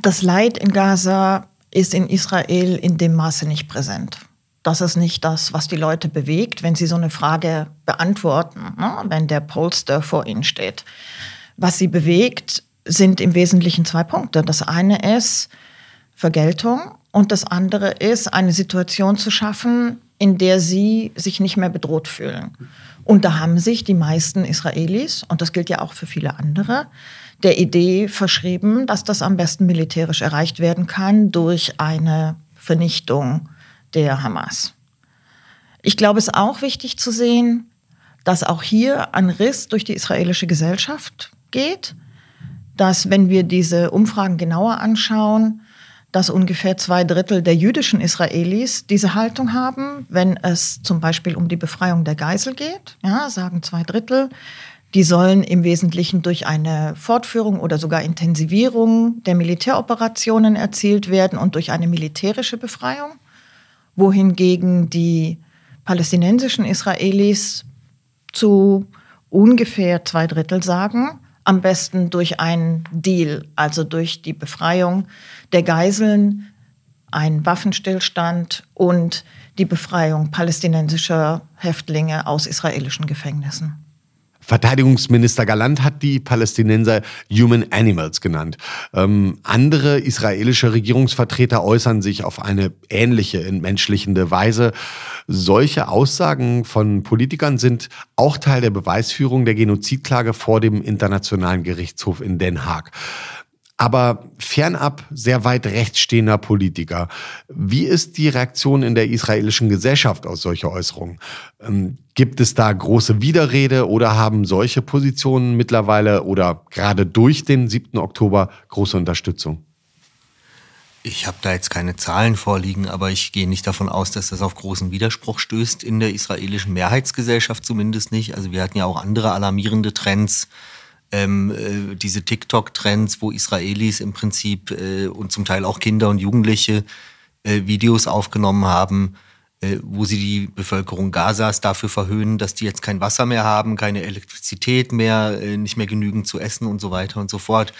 Das Leid in Gaza ist in Israel in dem Maße nicht präsent. Das ist nicht das, was die Leute bewegt, wenn sie so eine Frage beantworten, ne? wenn der Polster vor ihnen steht. Was sie bewegt, sind im Wesentlichen zwei Punkte. Das eine ist, Vergeltung und das andere ist, eine Situation zu schaffen, in der sie sich nicht mehr bedroht fühlen. Und da haben sich die meisten Israelis, und das gilt ja auch für viele andere, der Idee verschrieben, dass das am besten militärisch erreicht werden kann durch eine Vernichtung der Hamas. Ich glaube, es ist auch wichtig zu sehen, dass auch hier ein Riss durch die israelische Gesellschaft geht, dass wenn wir diese Umfragen genauer anschauen, dass ungefähr zwei Drittel der jüdischen Israelis diese Haltung haben, wenn es zum Beispiel um die Befreiung der Geisel geht. Ja, sagen zwei Drittel. Die sollen im Wesentlichen durch eine Fortführung oder sogar Intensivierung der Militäroperationen erzielt werden und durch eine militärische Befreiung. Wohingegen die palästinensischen Israelis zu ungefähr zwei Drittel sagen, am besten durch einen Deal, also durch die Befreiung der Geiseln, einen Waffenstillstand und die Befreiung palästinensischer Häftlinge aus israelischen Gefängnissen. Verteidigungsminister Galant hat die Palästinenser Human Animals genannt. Ähm, andere israelische Regierungsvertreter äußern sich auf eine ähnliche entmenschlichende Weise. Solche Aussagen von Politikern sind auch Teil der Beweisführung der Genozidklage vor dem Internationalen Gerichtshof in Den Haag aber fernab sehr weit rechts stehender Politiker. Wie ist die Reaktion in der israelischen Gesellschaft aus solcher Äußerungen? Ähm, gibt es da große Widerrede oder haben solche Positionen mittlerweile oder gerade durch den 7. Oktober große Unterstützung? Ich habe da jetzt keine Zahlen vorliegen, aber ich gehe nicht davon aus, dass das auf großen Widerspruch stößt in der israelischen Mehrheitsgesellschaft zumindest nicht. Also wir hatten ja auch andere alarmierende Trends ähm, äh, diese TikTok-Trends, wo Israelis im Prinzip äh, und zum Teil auch Kinder und Jugendliche äh, Videos aufgenommen haben, äh, wo sie die Bevölkerung Gazas dafür verhöhnen, dass die jetzt kein Wasser mehr haben, keine Elektrizität mehr, äh, nicht mehr genügend zu essen und so weiter und so fort.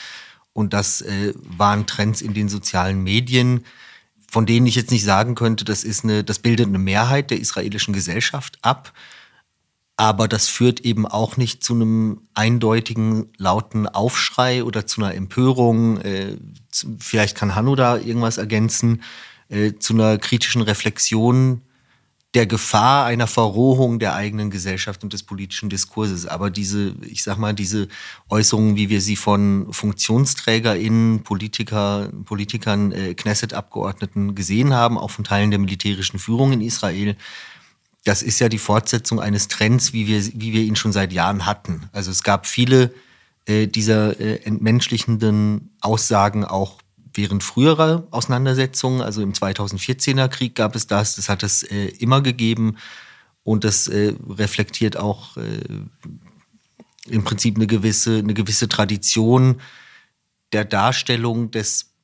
Und das äh, waren Trends in den sozialen Medien, von denen ich jetzt nicht sagen könnte, das ist eine, das bildet eine Mehrheit der israelischen Gesellschaft ab. Aber das führt eben auch nicht zu einem eindeutigen, lauten Aufschrei oder zu einer Empörung. Äh, vielleicht kann Hanno da irgendwas ergänzen, äh, zu einer kritischen Reflexion der Gefahr einer Verrohung der eigenen Gesellschaft und des politischen Diskurses. Aber diese, ich sag mal, diese Äußerungen, wie wir sie von FunktionsträgerInnen, Politiker, Politikern, äh, Knesset-Abgeordneten gesehen haben, auch von Teilen der militärischen Führung in Israel, das ist ja die Fortsetzung eines Trends, wie wir, wie wir ihn schon seit Jahren hatten. Also es gab viele äh, dieser äh, entmenschlichenden Aussagen auch während früherer Auseinandersetzungen. Also im 2014er Krieg gab es das, das hat es äh, immer gegeben und das äh, reflektiert auch äh, im Prinzip eine gewisse, eine gewisse Tradition der Darstellung des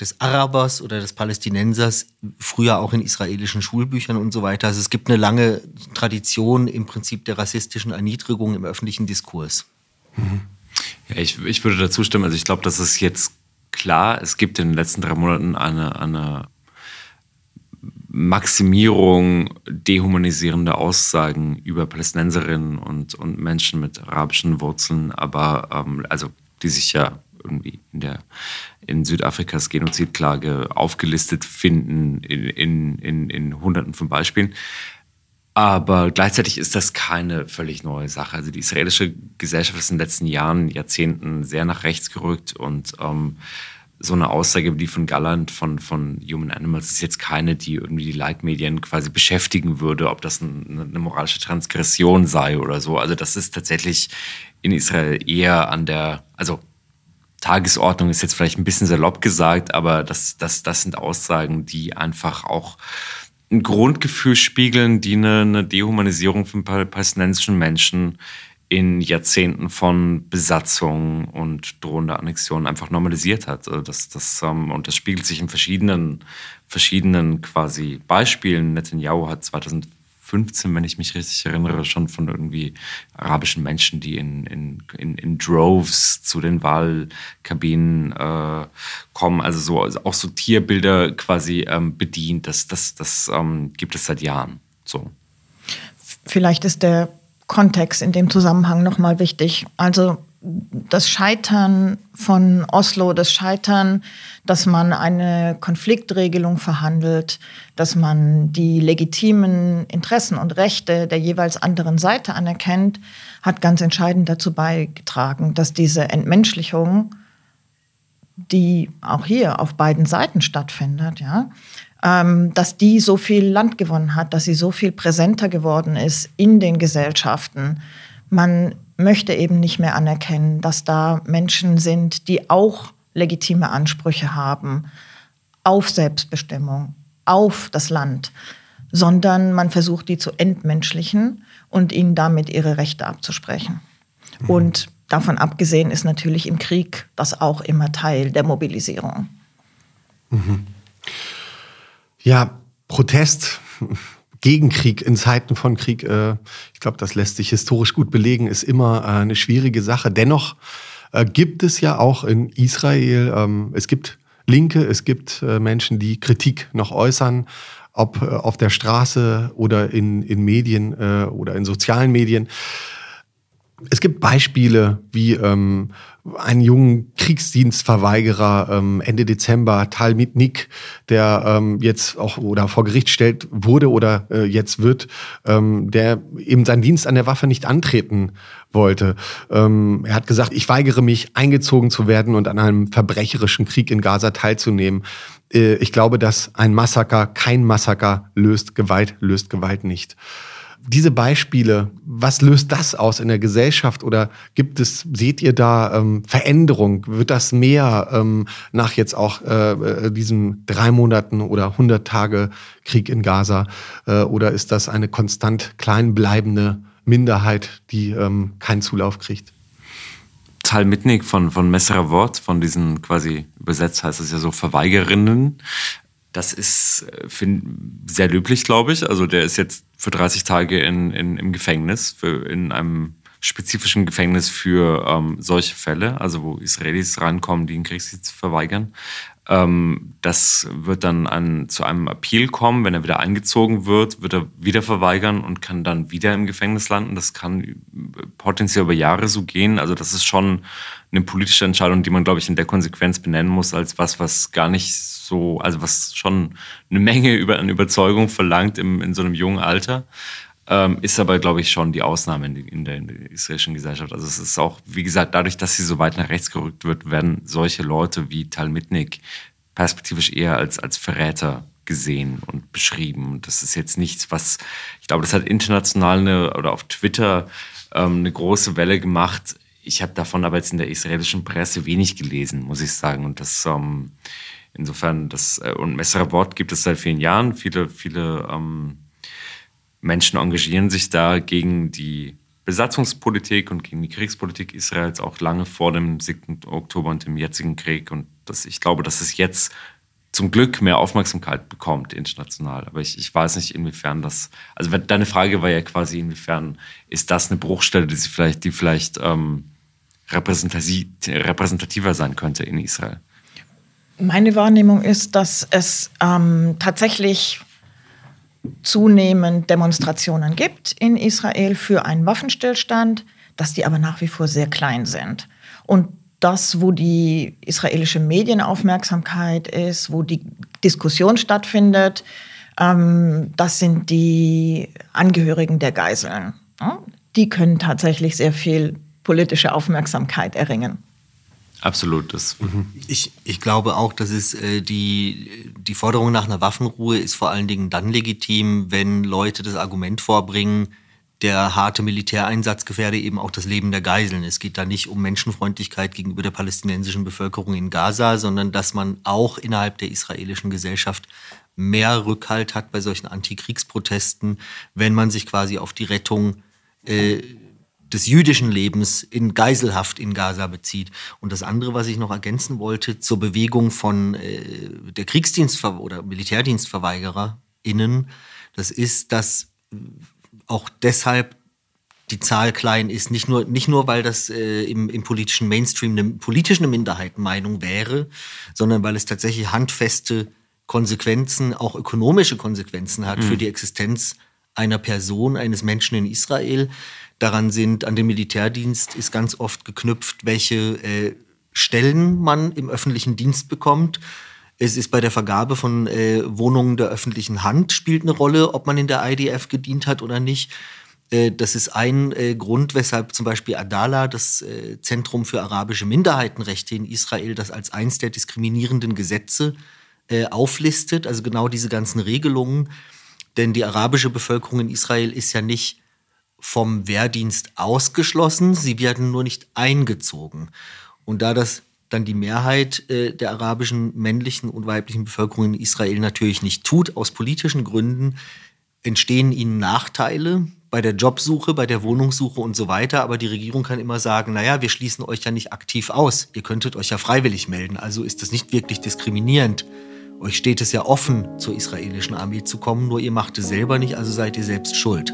des Arabers oder des Palästinensers, früher auch in israelischen Schulbüchern und so weiter. Also es gibt eine lange Tradition im Prinzip der rassistischen Erniedrigung im öffentlichen Diskurs. Ja, ich, ich würde dazu stimmen. Also ich glaube, das ist jetzt klar. Es gibt in den letzten drei Monaten eine, eine Maximierung dehumanisierender Aussagen über Palästinenserinnen und, und Menschen mit arabischen Wurzeln, aber ähm, also die sich ja irgendwie in der in Südafrikas Genozidklage aufgelistet finden in, in, in, Hunderten von Beispielen. Aber gleichzeitig ist das keine völlig neue Sache. Also die israelische Gesellschaft ist in den letzten Jahren, Jahrzehnten sehr nach rechts gerückt und ähm, so eine Aussage wie die von Galland von, von Human Animals ist jetzt keine, die irgendwie die Leitmedien quasi beschäftigen würde, ob das eine, eine moralische Transgression sei oder so. Also das ist tatsächlich in Israel eher an der, also Tagesordnung ist jetzt vielleicht ein bisschen salopp gesagt, aber das, das, das sind Aussagen, die einfach auch ein Grundgefühl spiegeln, die eine, eine Dehumanisierung von palästinensischen Menschen in Jahrzehnten von Besatzung und drohender Annexion einfach normalisiert hat. Also das, das, ähm, und das spiegelt sich in verschiedenen, verschiedenen quasi Beispielen. Netanyahu hat 2000 15, wenn ich mich richtig erinnere, schon von irgendwie arabischen Menschen, die in, in, in, in Droves zu den Wahlkabinen äh, kommen, also so also auch so Tierbilder quasi ähm, bedient. Das, das, das ähm, gibt es seit Jahren. So. Vielleicht ist der Kontext in dem Zusammenhang nochmal wichtig. Also das Scheitern von Oslo, das Scheitern, dass man eine Konfliktregelung verhandelt, dass man die legitimen Interessen und Rechte der jeweils anderen Seite anerkennt, hat ganz entscheidend dazu beigetragen, dass diese Entmenschlichung, die auch hier auf beiden Seiten stattfindet, ja, ähm, dass die so viel Land gewonnen hat, dass sie so viel präsenter geworden ist in den Gesellschaften. Man möchte eben nicht mehr anerkennen, dass da Menschen sind, die auch legitime Ansprüche haben auf Selbstbestimmung, auf das Land, sondern man versucht, die zu entmenschlichen und ihnen damit ihre Rechte abzusprechen. Mhm. Und davon abgesehen ist natürlich im Krieg das auch immer Teil der Mobilisierung. Mhm. Ja, Protest gegen Krieg in Zeiten von Krieg, äh, ich glaube, das lässt sich historisch gut belegen, ist immer äh, eine schwierige Sache. Dennoch äh, gibt es ja auch in Israel, ähm, es gibt Linke, es gibt äh, Menschen, die Kritik noch äußern, ob äh, auf der Straße oder in, in Medien äh, oder in sozialen Medien. Es gibt Beispiele wie ähm, einen jungen Kriegsdienstverweigerer ähm, Ende Dezember, Tal Mitnick, der ähm, jetzt auch oder vor Gericht stellt wurde oder äh, jetzt wird, ähm, der eben seinen Dienst an der Waffe nicht antreten wollte. Ähm, er hat gesagt, ich weigere mich, eingezogen zu werden und an einem verbrecherischen Krieg in Gaza teilzunehmen. Äh, ich glaube, dass ein Massaker, kein Massaker löst Gewalt, löst Gewalt nicht diese Beispiele, was löst das aus in der Gesellschaft oder gibt es, seht ihr da ähm, Veränderung? Wird das mehr ähm, nach jetzt auch äh, äh diesem drei Monaten oder 100 Tage Krieg in Gaza äh, oder ist das eine konstant klein bleibende Minderheit, die ähm, keinen Zulauf kriegt? Tal Mitnick von, von Messerer Wort, von diesen quasi übersetzt heißt es ja so Verweigerinnen, das ist äh, find, sehr löblich, glaube ich. Also der ist jetzt für 30 Tage in, in, im Gefängnis, für, in einem spezifischen Gefängnis für ähm, solche Fälle, also wo Israelis rankommen, die einen Kriegsdienst verweigern. Ähm, das wird dann an, zu einem Appeal kommen. Wenn er wieder eingezogen wird, wird er wieder verweigern und kann dann wieder im Gefängnis landen. Das kann potenziell über Jahre so gehen. Also das ist schon eine politische Entscheidung, die man, glaube ich, in der Konsequenz benennen muss, als was, was gar nicht so, also was schon eine Menge über eine Überzeugung verlangt im, in so einem jungen Alter. Ähm, ist aber, glaube ich, schon die Ausnahme in, in, der, in, der, israelischen Gesellschaft. Also es ist auch, wie gesagt, dadurch, dass sie so weit nach rechts gerückt wird, werden solche Leute wie Tal Mitnick perspektivisch eher als, als Verräter gesehen und beschrieben. Und das ist jetzt nichts, was, ich glaube, das hat international eine, oder auf Twitter ähm, eine große Welle gemacht. Ich habe davon aber jetzt in der israelischen Presse wenig gelesen, muss ich sagen. Und das ähm, insofern, das äh, und Messerer Wort gibt es seit vielen Jahren. Viele, viele ähm, Menschen engagieren sich da gegen die Besatzungspolitik und gegen die Kriegspolitik Israels auch lange vor dem 7. Oktober und dem jetzigen Krieg. Und das, ich glaube, dass es jetzt zum Glück mehr Aufmerksamkeit bekommt international. Aber ich, ich weiß nicht, inwiefern das. Also deine Frage war ja quasi, inwiefern ist das eine Bruchstelle, die vielleicht, die vielleicht ähm, repräsentativer sein könnte in Israel? Meine Wahrnehmung ist, dass es ähm, tatsächlich zunehmend Demonstrationen gibt in Israel für einen Waffenstillstand, dass die aber nach wie vor sehr klein sind. Und das, wo die israelische Medienaufmerksamkeit ist, wo die Diskussion stattfindet, ähm, das sind die Angehörigen der Geiseln. Ja? Die können tatsächlich sehr viel politische Aufmerksamkeit erringen. Absolut. Das mhm. ich, ich glaube auch, dass es äh, die, die Forderung nach einer Waffenruhe ist vor allen Dingen dann legitim, wenn Leute das Argument vorbringen, der harte Militäreinsatz gefährde eben auch das Leben der Geiseln. Es geht da nicht um Menschenfreundlichkeit gegenüber der palästinensischen Bevölkerung in Gaza, sondern dass man auch innerhalb der israelischen Gesellschaft mehr Rückhalt hat bei solchen Antikriegsprotesten, wenn man sich quasi auf die Rettung äh, des jüdischen Lebens in Geiselhaft in Gaza bezieht. Und das andere, was ich noch ergänzen wollte, zur Bewegung von äh, der Kriegsdienstver oder MilitärdienstverweigererInnen, das ist, dass auch deshalb die Zahl klein ist. Nicht nur, nicht nur weil das äh, im, im politischen Mainstream eine politische Minderheitenmeinung wäre, sondern weil es tatsächlich handfeste Konsequenzen, auch ökonomische Konsequenzen hat mhm. für die Existenz einer Person, eines Menschen in Israel. Daran sind, an den Militärdienst ist ganz oft geknüpft, welche äh, Stellen man im öffentlichen Dienst bekommt. Es ist bei der Vergabe von äh, Wohnungen der öffentlichen Hand spielt eine Rolle, ob man in der IDF gedient hat oder nicht. Äh, das ist ein äh, Grund, weshalb zum Beispiel Adala, das äh, Zentrum für arabische Minderheitenrechte in Israel, das als eins der diskriminierenden Gesetze auflistet, also genau diese ganzen Regelungen. Denn die arabische Bevölkerung in Israel ist ja nicht vom Wehrdienst ausgeschlossen, sie werden nur nicht eingezogen. Und da das dann die Mehrheit äh, der arabischen männlichen und weiblichen Bevölkerung in Israel natürlich nicht tut, aus politischen Gründen, entstehen ihnen Nachteile bei der Jobsuche, bei der Wohnungssuche und so weiter. Aber die Regierung kann immer sagen, naja, wir schließen euch ja nicht aktiv aus. Ihr könntet euch ja freiwillig melden. Also ist das nicht wirklich diskriminierend. Euch steht es ja offen, zur israelischen Armee zu kommen, nur ihr macht es selber nicht, also seid ihr selbst schuld.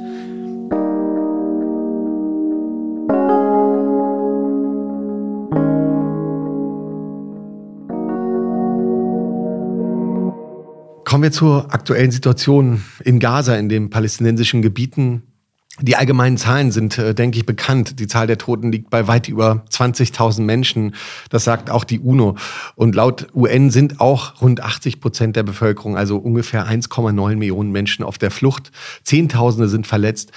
Kommen wir zur aktuellen Situation in Gaza, in den palästinensischen Gebieten. Die allgemeinen Zahlen sind, äh, denke ich, bekannt. Die Zahl der Toten liegt bei weit über 20.000 Menschen. Das sagt auch die UNO. Und laut UN sind auch rund 80 Prozent der Bevölkerung, also ungefähr 1,9 Millionen Menschen auf der Flucht. Zehntausende sind verletzt.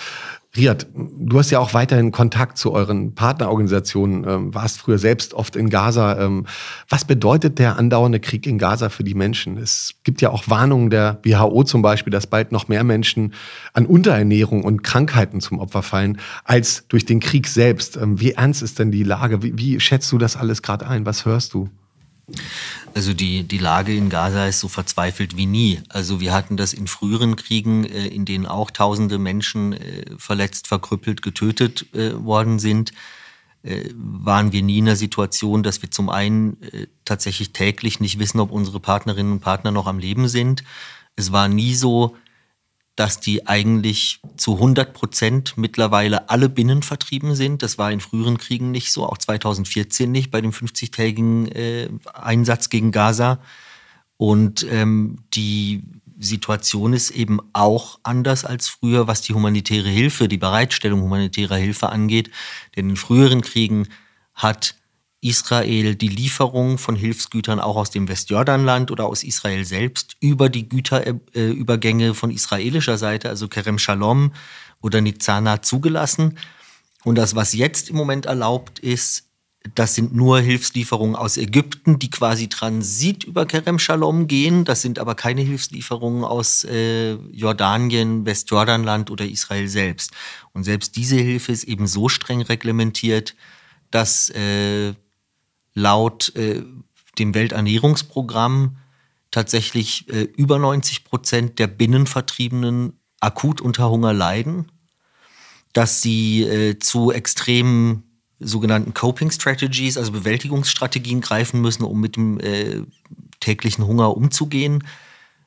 Riyad, du hast ja auch weiterhin Kontakt zu euren Partnerorganisationen, ähm, warst früher selbst oft in Gaza. Ähm, was bedeutet der andauernde Krieg in Gaza für die Menschen? Es gibt ja auch Warnungen der WHO zum Beispiel, dass bald noch mehr Menschen an Unterernährung und Krankheiten zum Opfer fallen, als durch den Krieg selbst. Ähm, wie ernst ist denn die Lage? Wie, wie schätzt du das alles gerade ein? Was hörst du? Also die, die Lage in Gaza ist so verzweifelt wie nie. Also wir hatten das in früheren Kriegen, äh, in denen auch tausende Menschen äh, verletzt, verkrüppelt, getötet äh, worden sind, waren wir nie in der Situation, dass wir zum einen tatsächlich täglich nicht wissen, ob unsere Partnerinnen und Partner noch am Leben sind. Es war nie so, dass die eigentlich zu 100 Prozent mittlerweile alle Binnen vertrieben sind. Das war in früheren Kriegen nicht so, auch 2014 nicht bei dem 50-tägigen äh, Einsatz gegen Gaza. Und ähm, die Situation ist eben auch anders als früher, was die humanitäre Hilfe, die Bereitstellung humanitärer Hilfe angeht. Denn in früheren Kriegen hat Israel die Lieferung von Hilfsgütern auch aus dem Westjordanland oder aus Israel selbst über die Güterübergänge von israelischer Seite, also Kerem Shalom oder Nizana, zugelassen. Und das, was jetzt im Moment erlaubt ist, das sind nur Hilfslieferungen aus Ägypten, die quasi Transit über Kerem Shalom gehen. Das sind aber keine Hilfslieferungen aus äh, Jordanien, Westjordanland oder Israel selbst. Und selbst diese Hilfe ist eben so streng reglementiert, dass äh, laut äh, dem Welternährungsprogramm tatsächlich äh, über 90 Prozent der Binnenvertriebenen akut unter Hunger leiden, dass sie äh, zu extremen sogenannten Coping Strategies, also Bewältigungsstrategien greifen müssen, um mit dem äh, täglichen Hunger umzugehen.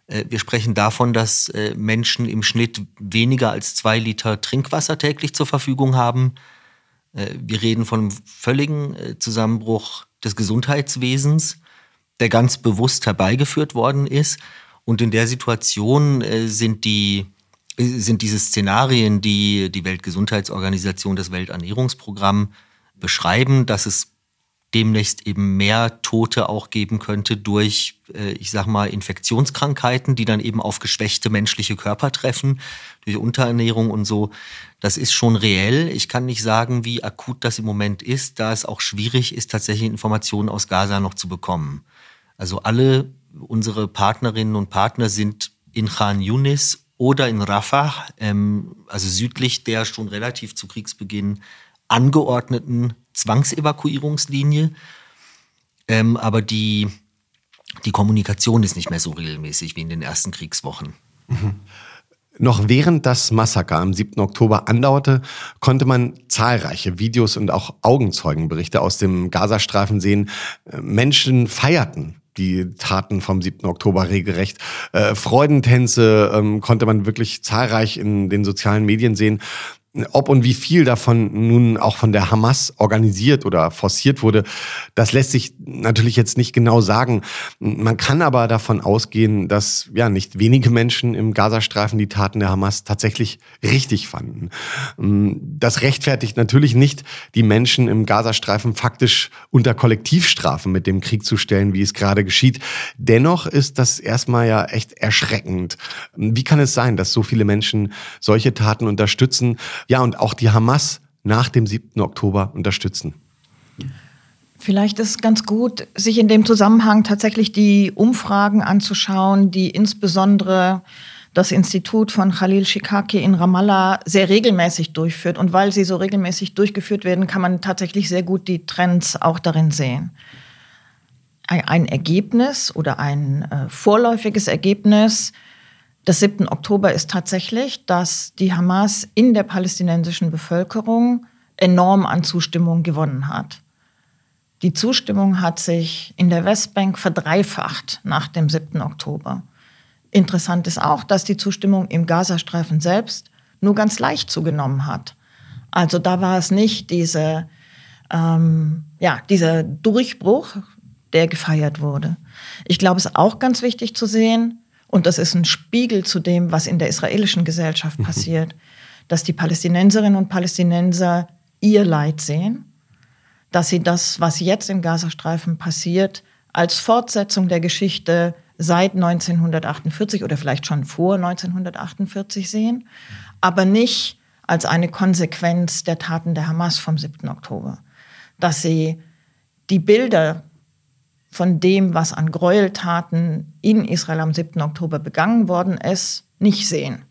Äh, wir sprechen davon, dass äh, Menschen im Schnitt weniger als zwei Liter Trinkwasser täglich zur Verfügung haben. Äh, wir reden von einem völligen Zusammenbruch des Gesundheitswesens, der ganz bewusst herbeigeführt worden ist. Und in der Situation äh, sind die äh, sind diese Szenarien, die die Weltgesundheitsorganisation, das Welternährungsprogramm beschreiben, dass es demnächst eben mehr Tote auch geben könnte durch, äh, ich sag mal, Infektionskrankheiten, die dann eben auf geschwächte menschliche Körper treffen, durch Unterernährung und so. Das ist schon reell. Ich kann nicht sagen, wie akut das im Moment ist, da es auch schwierig ist, tatsächlich Informationen aus Gaza noch zu bekommen. Also alle unsere Partnerinnen und Partner sind in Khan Yunis oder in Rafah, ähm, also südlich der schon relativ zu Kriegsbeginn angeordneten Zwangsevakuierungslinie. Ähm, aber die, die Kommunikation ist nicht mehr so regelmäßig wie in den ersten Kriegswochen. Mhm. Noch während das Massaker am 7. Oktober andauerte, konnte man zahlreiche Videos und auch Augenzeugenberichte aus dem Gazastreifen sehen. Menschen feierten die Taten vom 7. Oktober regelrecht. Äh, Freudentänze ähm, konnte man wirklich zahlreich in den sozialen Medien sehen. Ob und wie viel davon nun auch von der Hamas organisiert oder forciert wurde, das lässt sich natürlich jetzt nicht genau sagen. Man kann aber davon ausgehen, dass ja nicht wenige Menschen im Gazastreifen die Taten der Hamas tatsächlich richtig fanden. Das rechtfertigt natürlich nicht, die Menschen im Gazastreifen faktisch unter Kollektivstrafen mit dem Krieg zu stellen, wie es gerade geschieht. Dennoch ist das erstmal ja echt erschreckend. Wie kann es sein, dass so viele Menschen solche Taten unterstützen? Ja, und auch die Hamas nach dem 7. Oktober unterstützen. Vielleicht ist es ganz gut, sich in dem Zusammenhang tatsächlich die Umfragen anzuschauen, die insbesondere das Institut von Khalil Shikaki in Ramallah sehr regelmäßig durchführt. Und weil sie so regelmäßig durchgeführt werden, kann man tatsächlich sehr gut die Trends auch darin sehen. Ein Ergebnis oder ein äh, vorläufiges Ergebnis des 7. Oktober ist tatsächlich, dass die Hamas in der palästinensischen Bevölkerung enorm an Zustimmung gewonnen hat. Die Zustimmung hat sich in der Westbank verdreifacht nach dem 7. Oktober. Interessant ist auch, dass die Zustimmung im Gazastreifen selbst nur ganz leicht zugenommen hat. Also da war es nicht diese, ähm, ja, dieser Durchbruch, der gefeiert wurde. Ich glaube, es ist auch ganz wichtig zu sehen, und das ist ein Spiegel zu dem, was in der israelischen Gesellschaft mhm. passiert, dass die Palästinenserinnen und Palästinenser ihr Leid sehen, dass sie das, was jetzt im Gazastreifen passiert, als Fortsetzung der Geschichte seit 1948 oder vielleicht schon vor 1948 sehen, aber nicht als eine Konsequenz der Taten der Hamas vom 7. Oktober. Dass sie die Bilder von dem, was an Gräueltaten in Israel am 7. Oktober begangen worden ist, nicht sehen.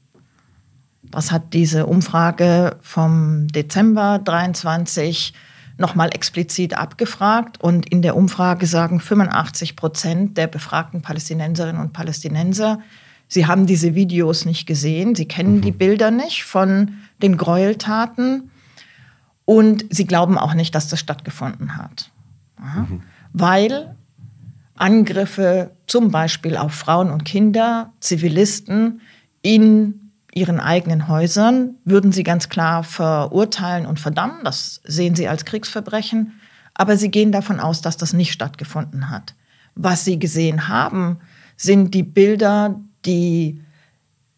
Das hat diese Umfrage vom Dezember 23 nochmal explizit abgefragt. Und in der Umfrage sagen 85 Prozent der befragten Palästinenserinnen und Palästinenser, sie haben diese Videos nicht gesehen, sie kennen mhm. die Bilder nicht von den Gräueltaten und sie glauben auch nicht, dass das stattgefunden hat. Mhm. Weil Angriffe zum Beispiel auf Frauen und Kinder, Zivilisten in ihren eigenen Häusern, würden sie ganz klar verurteilen und verdammen. Das sehen sie als Kriegsverbrechen. Aber sie gehen davon aus, dass das nicht stattgefunden hat. Was sie gesehen haben, sind die Bilder, die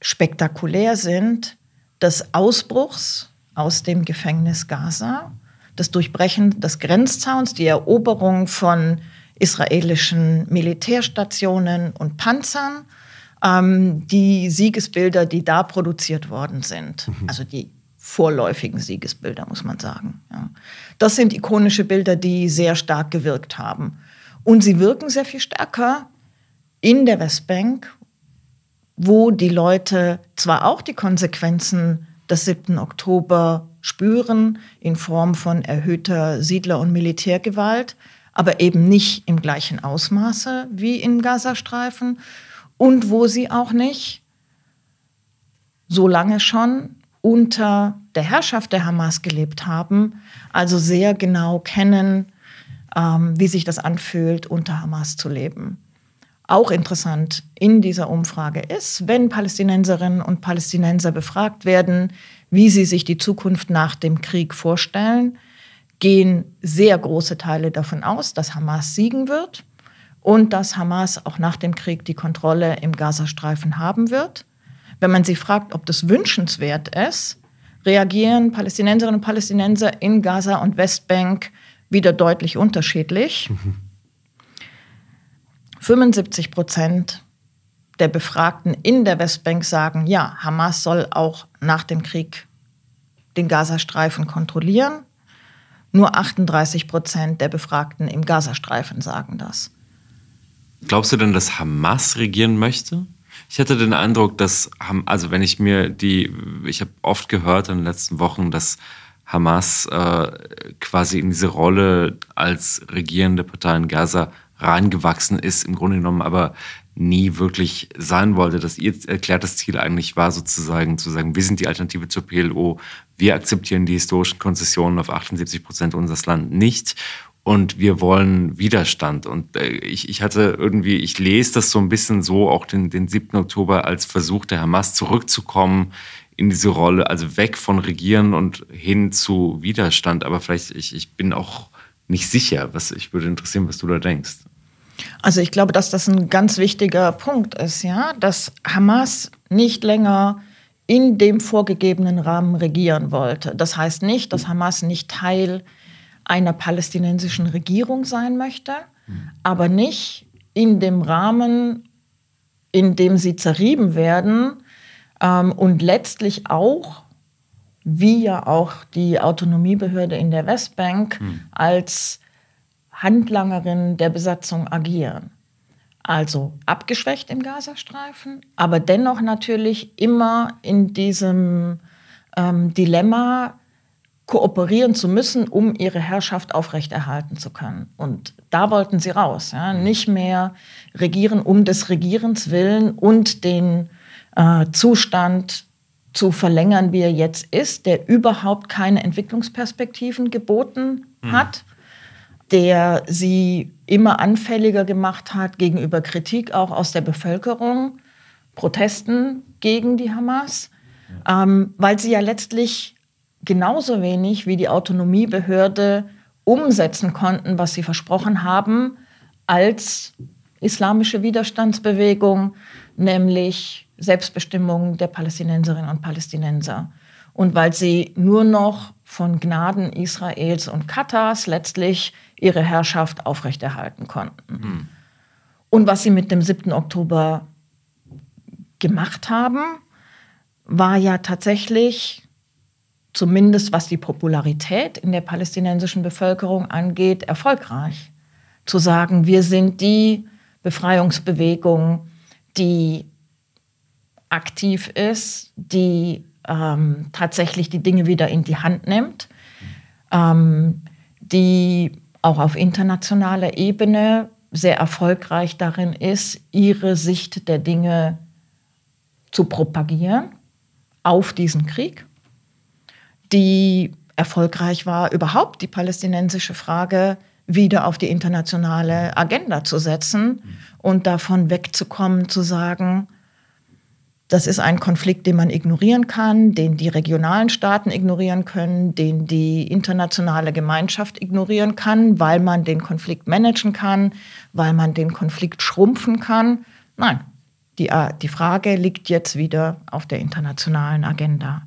spektakulär sind, des Ausbruchs aus dem Gefängnis Gaza, das Durchbrechen des Grenzzauns, die Eroberung von israelischen Militärstationen und Panzern, ähm, die Siegesbilder, die da produziert worden sind. Mhm. Also die vorläufigen Siegesbilder, muss man sagen. Ja. Das sind ikonische Bilder, die sehr stark gewirkt haben. Und sie wirken sehr viel stärker in der Westbank, wo die Leute zwar auch die Konsequenzen des 7. Oktober spüren in Form von erhöhter Siedler- und Militärgewalt, aber eben nicht im gleichen Ausmaße wie im Gazastreifen und wo sie auch nicht so lange schon unter der Herrschaft der Hamas gelebt haben, also sehr genau kennen, ähm, wie sich das anfühlt, unter Hamas zu leben. Auch interessant in dieser Umfrage ist, wenn Palästinenserinnen und Palästinenser befragt werden, wie sie sich die Zukunft nach dem Krieg vorstellen, gehen sehr große Teile davon aus, dass Hamas siegen wird und dass Hamas auch nach dem Krieg die Kontrolle im Gazastreifen haben wird. Wenn man sie fragt, ob das wünschenswert ist, reagieren Palästinenserinnen und Palästinenser in Gaza und Westbank wieder deutlich unterschiedlich. Mhm. 75 Prozent der Befragten in der Westbank sagen, ja, Hamas soll auch nach dem Krieg den Gazastreifen kontrollieren. Nur 38 Prozent der Befragten im Gazastreifen sagen das. Glaubst du denn, dass Hamas regieren möchte? Ich hatte den Eindruck, dass, also wenn ich mir die, ich habe oft gehört in den letzten Wochen, dass Hamas äh, quasi in diese Rolle als regierende Partei in Gaza reingewachsen ist, im Grunde genommen aber nie wirklich sein wollte, dass ihr erklärtes Ziel eigentlich war, sozusagen zu sagen, wir sind die Alternative zur PLO, wir akzeptieren die historischen Konzessionen auf 78 Prozent unseres Landes nicht und wir wollen Widerstand. Und äh, ich, ich hatte irgendwie, ich lese das so ein bisschen so, auch den, den 7. Oktober als Versuch der Hamas zurückzukommen in diese Rolle, also weg von Regieren und hin zu Widerstand. Aber vielleicht, ich, ich bin auch nicht sicher. Was, ich würde interessieren, was du da denkst. Also ich glaube, dass das ein ganz wichtiger Punkt ist, ja, dass Hamas nicht länger in dem vorgegebenen Rahmen regieren wollte. Das heißt nicht, dass Hamas nicht Teil einer palästinensischen Regierung sein möchte, aber nicht in dem Rahmen, in dem sie zerrieben werden ähm, und letztlich auch, wie ja auch die Autonomiebehörde in der Westbank, mhm. als Handlangerin der Besatzung agieren. Also abgeschwächt im Gazastreifen, aber dennoch natürlich immer in diesem ähm, Dilemma, kooperieren zu müssen, um ihre Herrschaft aufrechterhalten zu können. Und da wollten sie raus. Ja? Nicht mehr regieren um des Regierens willen und den äh, Zustand zu verlängern, wie er jetzt ist, der überhaupt keine Entwicklungsperspektiven geboten mhm. hat der sie immer anfälliger gemacht hat gegenüber Kritik auch aus der Bevölkerung, Protesten gegen die Hamas, ähm, weil sie ja letztlich genauso wenig wie die Autonomiebehörde umsetzen konnten, was sie versprochen haben, als islamische Widerstandsbewegung, nämlich Selbstbestimmung der Palästinenserinnen und Palästinenser. Und weil sie nur noch von Gnaden Israels und Katars letztlich ihre Herrschaft aufrechterhalten konnten. Mhm. Und was sie mit dem 7. Oktober gemacht haben, war ja tatsächlich, zumindest was die Popularität in der palästinensischen Bevölkerung angeht, erfolgreich. Zu sagen, wir sind die Befreiungsbewegung, die aktiv ist, die ähm, tatsächlich die Dinge wieder in die Hand nimmt, ähm, die auch auf internationaler Ebene sehr erfolgreich darin ist, ihre Sicht der Dinge zu propagieren auf diesen Krieg, die erfolgreich war, überhaupt die palästinensische Frage wieder auf die internationale Agenda zu setzen und davon wegzukommen, zu sagen, das ist ein Konflikt, den man ignorieren kann, den die regionalen Staaten ignorieren können, den die internationale Gemeinschaft ignorieren kann, weil man den Konflikt managen kann, weil man den Konflikt schrumpfen kann. Nein, die, äh, die Frage liegt jetzt wieder auf der internationalen Agenda.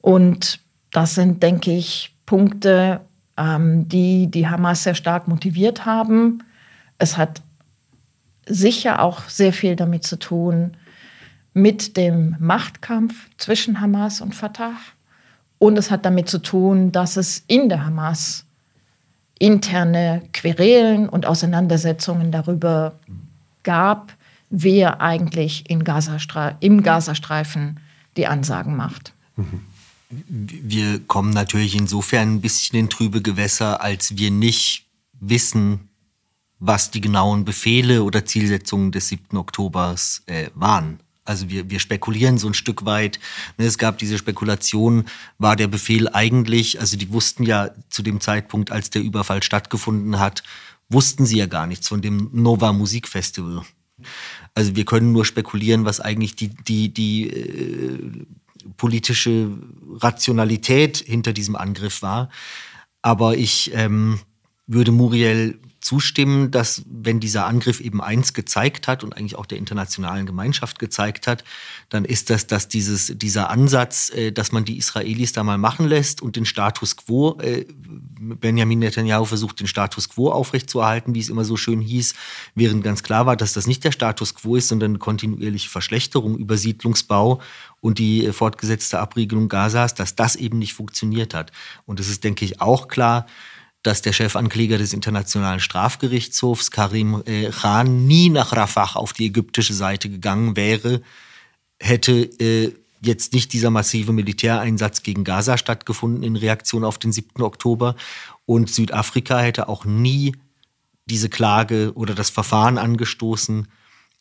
Und das sind, denke ich, Punkte, ähm, die die Hamas sehr stark motiviert haben. Es hat sicher auch sehr viel damit zu tun, mit dem Machtkampf zwischen Hamas und Fatah. Und es hat damit zu tun, dass es in der Hamas interne Querelen und Auseinandersetzungen darüber gab, wer eigentlich Gazastre im Gazastreifen die Ansagen macht. Wir kommen natürlich insofern ein bisschen in trübe Gewässer, als wir nicht wissen, was die genauen Befehle oder Zielsetzungen des 7. Oktobers äh, waren. Also wir, wir spekulieren so ein Stück weit. Ne, es gab diese Spekulation, war der Befehl eigentlich, also die wussten ja zu dem Zeitpunkt, als der Überfall stattgefunden hat, wussten sie ja gar nichts von dem Nova Musikfestival. Also wir können nur spekulieren, was eigentlich die, die, die äh, politische Rationalität hinter diesem Angriff war. Aber ich ähm, würde Muriel zustimmen, dass wenn dieser Angriff eben eins gezeigt hat und eigentlich auch der internationalen Gemeinschaft gezeigt hat, dann ist das, dass dieses, dieser Ansatz, äh, dass man die Israelis da mal machen lässt und den Status quo, äh, Benjamin Netanyahu versucht, den Status quo aufrechtzuerhalten, wie es immer so schön hieß, während ganz klar war, dass das nicht der Status quo ist, sondern eine kontinuierliche Verschlechterung, Übersiedlungsbau und die äh, fortgesetzte Abriegelung Gazas, dass das eben nicht funktioniert hat. Und es ist, denke ich, auch klar, dass der Chefankläger des Internationalen Strafgerichtshofs, Karim äh, Khan, nie nach Rafah auf die ägyptische Seite gegangen wäre, hätte äh, jetzt nicht dieser massive Militäreinsatz gegen Gaza stattgefunden in Reaktion auf den 7. Oktober. Und Südafrika hätte auch nie diese Klage oder das Verfahren angestoßen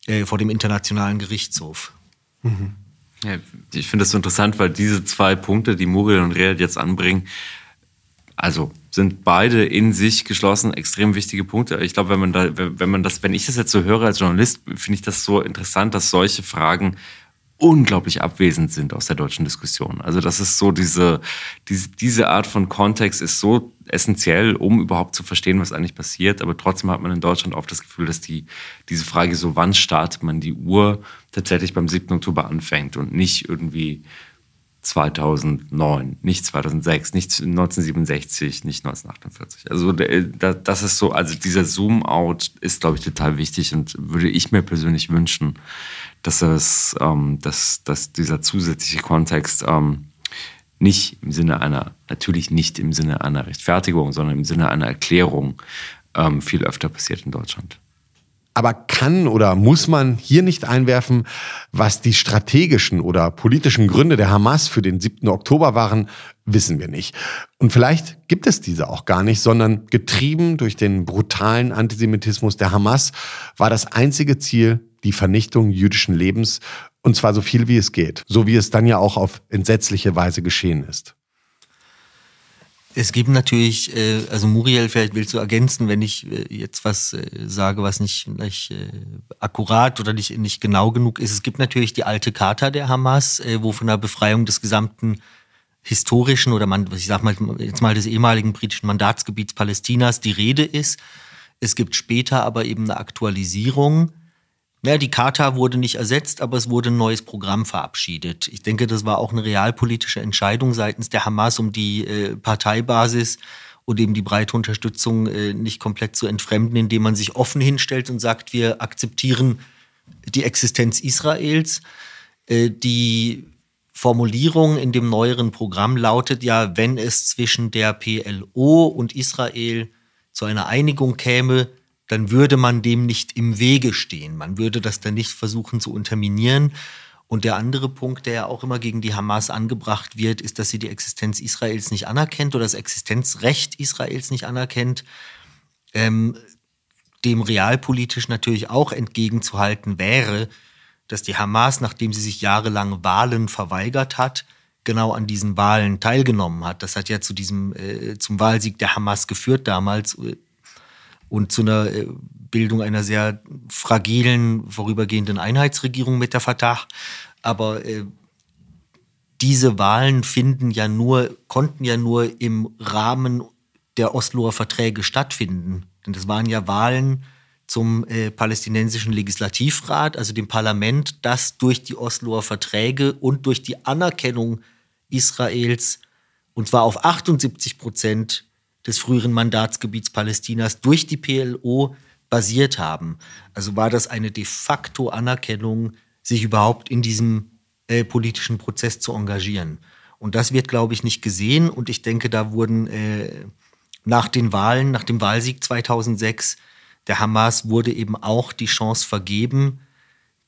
äh, vor dem Internationalen Gerichtshof. Mhm. Ja, ich finde das so interessant, weil diese zwei Punkte, die Muriel und Real jetzt anbringen, also sind beide in sich geschlossen extrem wichtige Punkte. Ich glaube, wenn man da, wenn man das, wenn ich das jetzt so höre als Journalist, finde ich das so interessant, dass solche Fragen unglaublich abwesend sind aus der deutschen Diskussion. Also das ist so diese, diese, diese Art von Kontext ist so essentiell, um überhaupt zu verstehen, was eigentlich passiert. Aber trotzdem hat man in Deutschland oft das Gefühl, dass die, diese Frage so, wann startet man die Uhr, tatsächlich beim 7. Oktober anfängt und nicht irgendwie 2009, nicht 2006, nicht 1967, nicht 1948. Also das ist so, also dieser Zoom-out ist, glaube ich, total wichtig und würde ich mir persönlich wünschen, dass es, ähm, dass, dass dieser zusätzliche Kontext ähm, nicht im Sinne einer, natürlich nicht im Sinne einer Rechtfertigung, sondern im Sinne einer Erklärung ähm, viel öfter passiert in Deutschland. Aber kann oder muss man hier nicht einwerfen, was die strategischen oder politischen Gründe der Hamas für den 7. Oktober waren, wissen wir nicht. Und vielleicht gibt es diese auch gar nicht, sondern getrieben durch den brutalen Antisemitismus der Hamas war das einzige Ziel die Vernichtung jüdischen Lebens, und zwar so viel wie es geht, so wie es dann ja auch auf entsetzliche Weise geschehen ist. Es gibt natürlich, äh, also Muriel, vielleicht willst du ergänzen, wenn ich äh, jetzt was äh, sage, was nicht, nicht akkurat oder nicht, nicht genau genug ist. Es gibt natürlich die alte Charta der Hamas, wo von der Befreiung des gesamten historischen oder man, ich sag mal jetzt mal des ehemaligen britischen Mandatsgebiets Palästinas die Rede ist. Es gibt später aber eben eine Aktualisierung ja, die Charta wurde nicht ersetzt, aber es wurde ein neues Programm verabschiedet. Ich denke, das war auch eine realpolitische Entscheidung seitens der Hamas, um die äh, Parteibasis und eben die breite Unterstützung äh, nicht komplett zu entfremden, indem man sich offen hinstellt und sagt, wir akzeptieren die Existenz Israels. Äh, die Formulierung in dem neueren Programm lautet ja, wenn es zwischen der PLO und Israel zu einer Einigung käme, dann würde man dem nicht im Wege stehen. Man würde das dann nicht versuchen zu unterminieren. Und der andere Punkt, der ja auch immer gegen die Hamas angebracht wird, ist, dass sie die Existenz Israels nicht anerkennt oder das Existenzrecht Israels nicht anerkennt. Ähm, dem realpolitisch natürlich auch entgegenzuhalten wäre, dass die Hamas, nachdem sie sich jahrelang Wahlen verweigert hat, genau an diesen Wahlen teilgenommen hat. Das hat ja zu diesem äh, zum Wahlsieg der Hamas geführt damals und zu einer äh, Bildung einer sehr fragilen, vorübergehenden Einheitsregierung mit der Fatah. Aber äh, diese Wahlen finden ja nur, konnten ja nur im Rahmen der Osloer Verträge stattfinden. Denn das waren ja Wahlen zum äh, palästinensischen Legislativrat, also dem Parlament, das durch die Osloer Verträge und durch die Anerkennung Israels, und zwar auf 78 Prozent des früheren Mandatsgebiets Palästinas durch die PLO basiert haben. Also war das eine de facto Anerkennung, sich überhaupt in diesem äh, politischen Prozess zu engagieren. Und das wird, glaube ich, nicht gesehen. Und ich denke, da wurden äh, nach den Wahlen, nach dem Wahlsieg 2006 der Hamas wurde eben auch die Chance vergeben,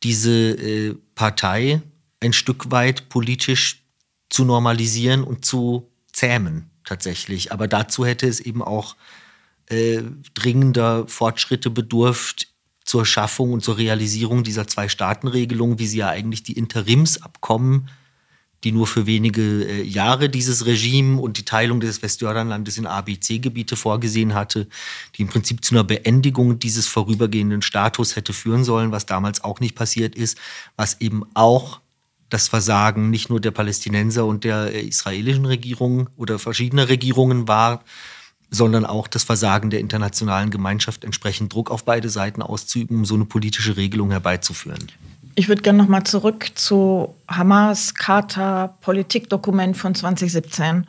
diese äh, Partei ein Stück weit politisch zu normalisieren und zu zähmen tatsächlich. Aber dazu hätte es eben auch äh, dringender Fortschritte bedurft zur Schaffung und zur Realisierung dieser Zwei-Staaten-Regelung, wie sie ja eigentlich die Interimsabkommen, die nur für wenige äh, Jahre dieses Regime und die Teilung des Westjordanlandes in ABC-Gebiete vorgesehen hatte, die im Prinzip zu einer Beendigung dieses vorübergehenden Status hätte führen sollen, was damals auch nicht passiert ist, was eben auch das Versagen nicht nur der Palästinenser und der äh, israelischen Regierung oder verschiedener Regierungen war, sondern auch das Versagen der internationalen Gemeinschaft, entsprechend Druck auf beide Seiten auszuüben, um so eine politische Regelung herbeizuführen. Ich würde gerne nochmal zurück zu Hamas Charta Politikdokument von 2017.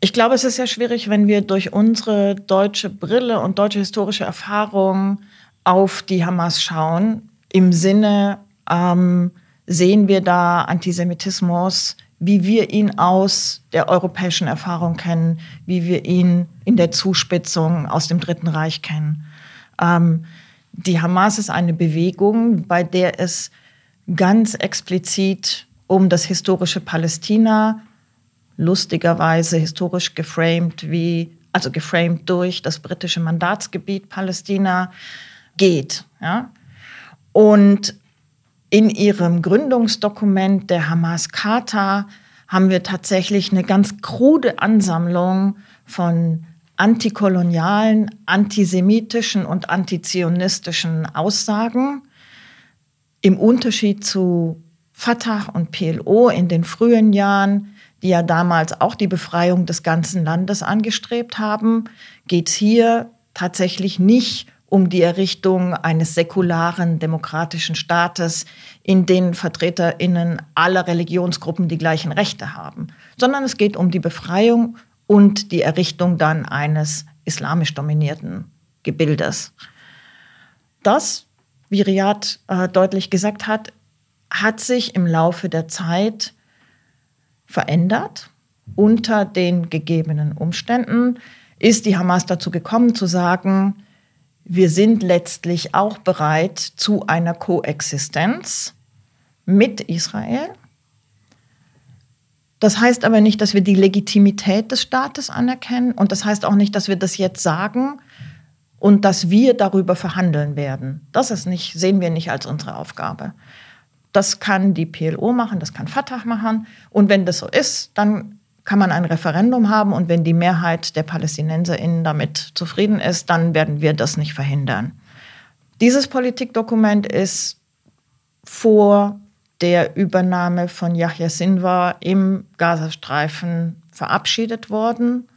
Ich glaube, es ist sehr schwierig, wenn wir durch unsere deutsche Brille und deutsche historische Erfahrung auf die Hamas schauen. Im Sinne, ähm, sehen wir da Antisemitismus, wie wir ihn aus der europäischen Erfahrung kennen, wie wir ihn in der Zuspitzung aus dem Dritten Reich kennen. Ähm, die Hamas ist eine Bewegung, bei der es ganz explizit um das historische Palästina, lustigerweise historisch geframed wie, also geframed durch das britische Mandatsgebiet Palästina geht. Ja? Und in ihrem Gründungsdokument der Hamas Charta haben wir tatsächlich eine ganz krude Ansammlung von antikolonialen, antisemitischen und antizionistischen Aussagen. Im Unterschied zu Fatah und PLO in den frühen Jahren, die ja damals auch die Befreiung des ganzen Landes angestrebt haben, geht es hier tatsächlich nicht um die Errichtung eines säkularen demokratischen Staates, in dem Vertreterinnen aller Religionsgruppen die gleichen Rechte haben, sondern es geht um die Befreiung und die Errichtung dann eines islamisch dominierten Gebildes. Das, wie Riyad äh, deutlich gesagt hat, hat sich im Laufe der Zeit verändert. Unter den gegebenen Umständen ist die Hamas dazu gekommen zu sagen, wir sind letztlich auch bereit zu einer Koexistenz mit Israel. Das heißt aber nicht, dass wir die Legitimität des Staates anerkennen und das heißt auch nicht, dass wir das jetzt sagen und dass wir darüber verhandeln werden. Das ist nicht, sehen wir nicht als unsere Aufgabe. Das kann die PLO machen, das kann Fatah machen und wenn das so ist, dann kann man ein Referendum haben und wenn die Mehrheit der PalästinenserInnen damit zufrieden ist, dann werden wir das nicht verhindern. Dieses Politikdokument ist vor der Übernahme von Yahya Sinwar im Gazastreifen verabschiedet worden.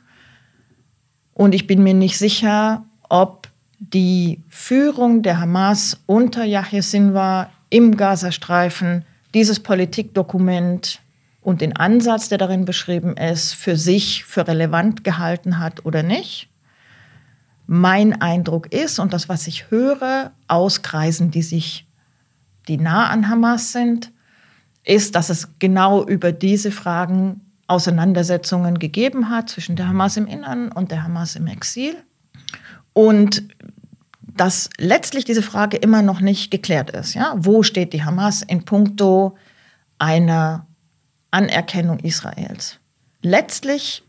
Und ich bin mir nicht sicher, ob die Führung der Hamas unter Yahya Sinwar im Gazastreifen dieses Politikdokument und den Ansatz, der darin beschrieben ist, für sich für relevant gehalten hat oder nicht. Mein Eindruck ist, und das, was ich höre aus Kreisen, die sich, die nah an Hamas sind, ist, dass es genau über diese Fragen Auseinandersetzungen gegeben hat zwischen der Hamas im Innern und der Hamas im Exil. Und dass letztlich diese Frage immer noch nicht geklärt ist. Ja? Wo steht die Hamas in puncto einer Anerkennung Israels. Letztlich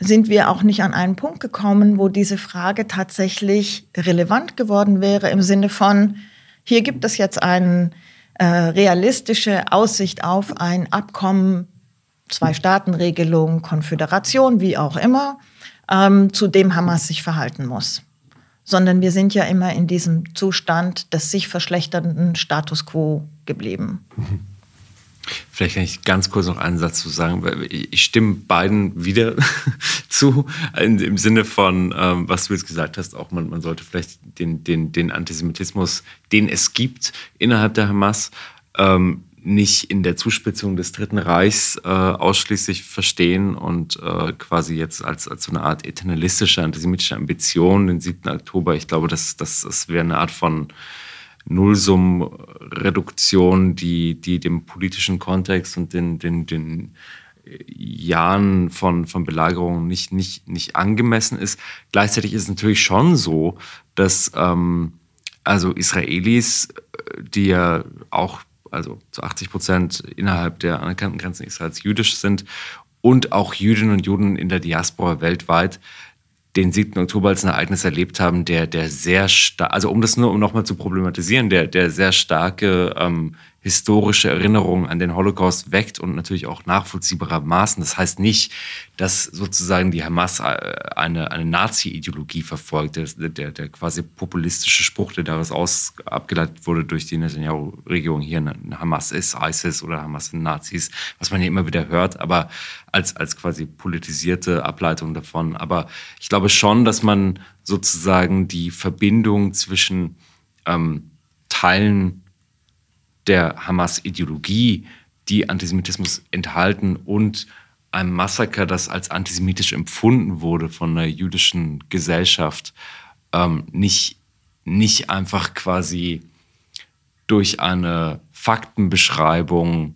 sind wir auch nicht an einen Punkt gekommen, wo diese Frage tatsächlich relevant geworden wäre im Sinne von, hier gibt es jetzt eine äh, realistische Aussicht auf ein Abkommen, Zwei-Staaten-Regelung, Konföderation, wie auch immer, ähm, zu dem Hamas sich verhalten muss. Sondern wir sind ja immer in diesem Zustand des sich verschlechternden Status quo geblieben. Mhm. Vielleicht kann ich ganz kurz noch einen Satz zu sagen, weil ich stimme beiden wieder zu, im Sinne von, ähm, was du jetzt gesagt hast, auch man, man sollte vielleicht den, den, den Antisemitismus, den es gibt innerhalb der Hamas, ähm, nicht in der Zuspitzung des Dritten Reichs äh, ausschließlich verstehen und äh, quasi jetzt als, als so eine Art eternalistische antisemitische Ambition den 7. Oktober. Ich glaube, das, das, das wäre eine Art von Nullsummenreduktion, die, die dem politischen Kontext und den, den, den Jahren von, von Belagerung nicht, nicht, nicht angemessen ist. Gleichzeitig ist es natürlich schon so, dass ähm, also Israelis, die ja auch also zu 80 Prozent innerhalb der anerkannten Grenzen Israels jüdisch sind und auch Jüdinnen und Juden in der Diaspora weltweit den 7. Oktober als ein Ereignis erlebt haben, der, der sehr stark, also um das nur um nochmal zu problematisieren, der, der sehr starke ähm, historische Erinnerung an den Holocaust weckt und natürlich auch nachvollziehbarermaßen. Das heißt nicht, dass sozusagen die Hamas äh, eine, eine Nazi-Ideologie verfolgt. Der, der, der quasi populistische Spruch, der daraus aus, abgeleitet wurde durch die Netanyahu-Regierung hier, Hamas ist ISIS oder Hamas sind Nazis, was man ja immer wieder hört, aber als, als quasi politisierte Ableitung davon. Aber ich glaube schon, dass man sozusagen die Verbindung zwischen ähm, Teilen der Hamas-Ideologie, die Antisemitismus enthalten und einem Massaker, das als antisemitisch empfunden wurde von der jüdischen Gesellschaft, ähm, nicht, nicht einfach quasi durch eine Faktenbeschreibung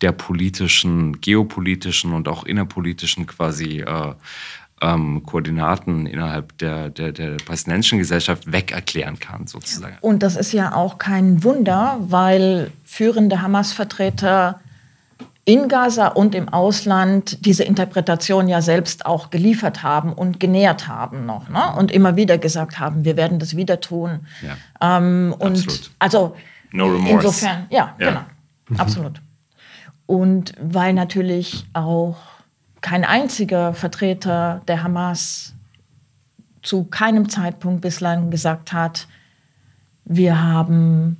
der politischen, geopolitischen und auch innerpolitischen quasi äh, ähm, Koordinaten innerhalb der, der, der palästinensischen Gesellschaft weg erklären kann, sozusagen. Und das ist ja auch kein Wunder, weil führende Hamas-Vertreter in Gaza und im Ausland diese Interpretation ja selbst auch geliefert haben und genährt haben noch ne? und immer wieder gesagt haben, wir werden das wieder tun. Ja. Ähm, und absolut. also no remorse. insofern, ja, ja. genau, mhm. absolut. Und weil natürlich auch kein einziger Vertreter der Hamas zu keinem Zeitpunkt bislang gesagt hat, wir haben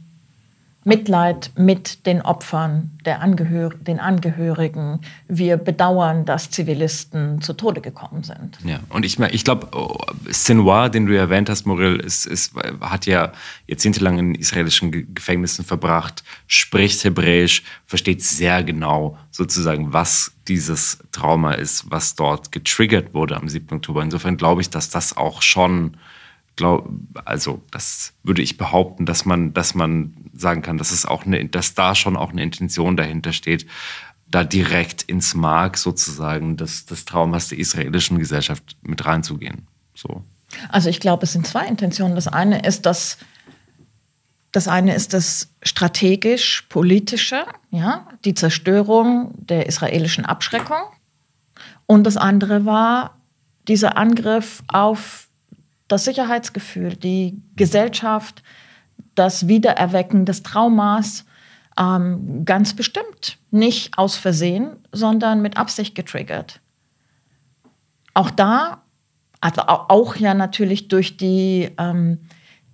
Mitleid mit den Opfern, der Angehör den Angehörigen. Wir bedauern, dass Zivilisten zu Tode gekommen sind. Ja, und ich, ich glaube, oh, Sinwar, den du erwähnt hast, Moril, ist, ist, hat ja jahrzehntelang in israelischen Gefängnissen verbracht, spricht Hebräisch, versteht sehr genau sozusagen, was dieses Trauma ist, was dort getriggert wurde am 7. Oktober. Insofern glaube ich, dass das auch schon glaub, also das würde ich behaupten, dass man, dass man sagen kann, dass es auch eine, dass da schon auch eine Intention dahinter steht, da direkt ins Mark sozusagen des, des Traumas der israelischen Gesellschaft mit reinzugehen. So. Also ich glaube, es sind zwei Intentionen. Das eine ist das, das eine ist das strategisch-politische, ja, die Zerstörung der israelischen Abschreckung. Und das andere war dieser Angriff auf das Sicherheitsgefühl, die Gesellschaft, das Wiedererwecken des Traumas ähm, ganz bestimmt. Nicht aus Versehen, sondern mit Absicht getriggert. Auch da, also auch ja natürlich durch die, ähm,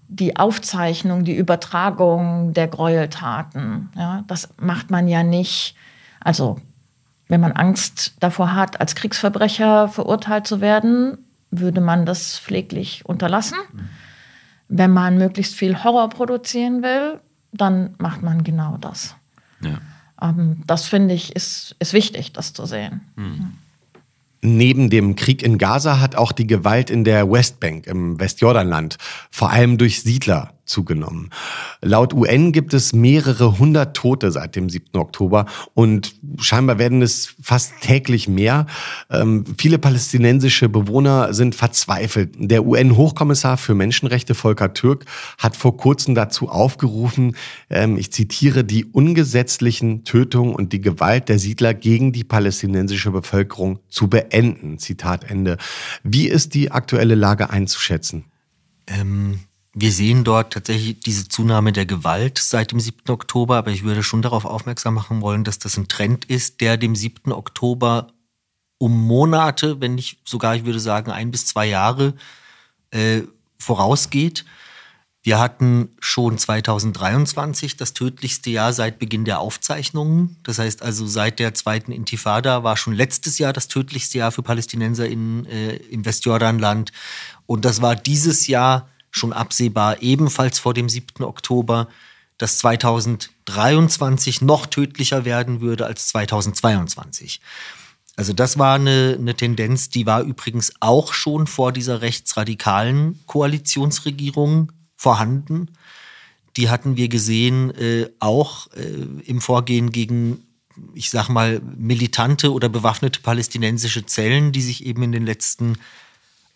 die Aufzeichnung, die Übertragung der Gräueltaten. Ja, das macht man ja nicht, also wenn man Angst davor hat, als Kriegsverbrecher verurteilt zu werden, würde man das pfleglich unterlassen. Wenn man möglichst viel Horror produzieren will, dann macht man genau das. Ja. Ähm, das finde ich ist, ist wichtig, das zu sehen. Mhm. Neben dem Krieg in Gaza hat auch die Gewalt in der Westbank im Westjordanland, vor allem durch Siedler, zugenommen. Laut UN gibt es mehrere hundert Tote seit dem 7. Oktober und scheinbar werden es fast täglich mehr. Ähm, viele palästinensische Bewohner sind verzweifelt. Der UN-Hochkommissar für Menschenrechte Volker Türk hat vor kurzem dazu aufgerufen, ähm, ich zitiere, die ungesetzlichen Tötungen und die Gewalt der Siedler gegen die palästinensische Bevölkerung zu beenden. Zitat Ende. Wie ist die aktuelle Lage einzuschätzen? Ähm wir sehen dort tatsächlich diese Zunahme der Gewalt seit dem 7. Oktober, aber ich würde schon darauf aufmerksam machen wollen, dass das ein Trend ist, der dem 7. Oktober um Monate, wenn nicht sogar, ich würde sagen, ein bis zwei Jahre äh, vorausgeht. Wir hatten schon 2023 das tödlichste Jahr seit Beginn der Aufzeichnungen. Das heißt also, seit der zweiten Intifada war schon letztes Jahr das tödlichste Jahr für Palästinenser in, äh, im Westjordanland. Und das war dieses Jahr schon absehbar, ebenfalls vor dem 7. Oktober, dass 2023 noch tödlicher werden würde als 2022. Also das war eine, eine Tendenz, die war übrigens auch schon vor dieser rechtsradikalen Koalitionsregierung vorhanden. Die hatten wir gesehen, äh, auch äh, im Vorgehen gegen, ich sag mal, militante oder bewaffnete palästinensische Zellen, die sich eben in den letzten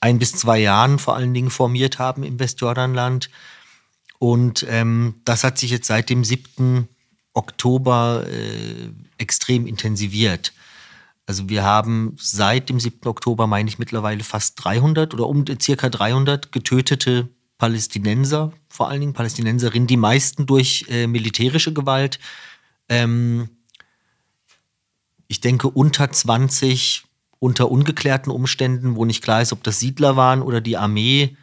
ein bis zwei Jahren vor allen Dingen formiert haben im Westjordanland. Und ähm, das hat sich jetzt seit dem 7. Oktober äh, extrem intensiviert. Also wir haben seit dem 7. Oktober, meine ich, mittlerweile fast 300 oder um circa 300 getötete Palästinenser, vor allen Dingen Palästinenserinnen, die meisten durch äh, militärische Gewalt, Ähm, ich denke, unter 20 unter ungeklärten Umständen, wo nicht klar ist, ob das Siedler waren oder die Armee,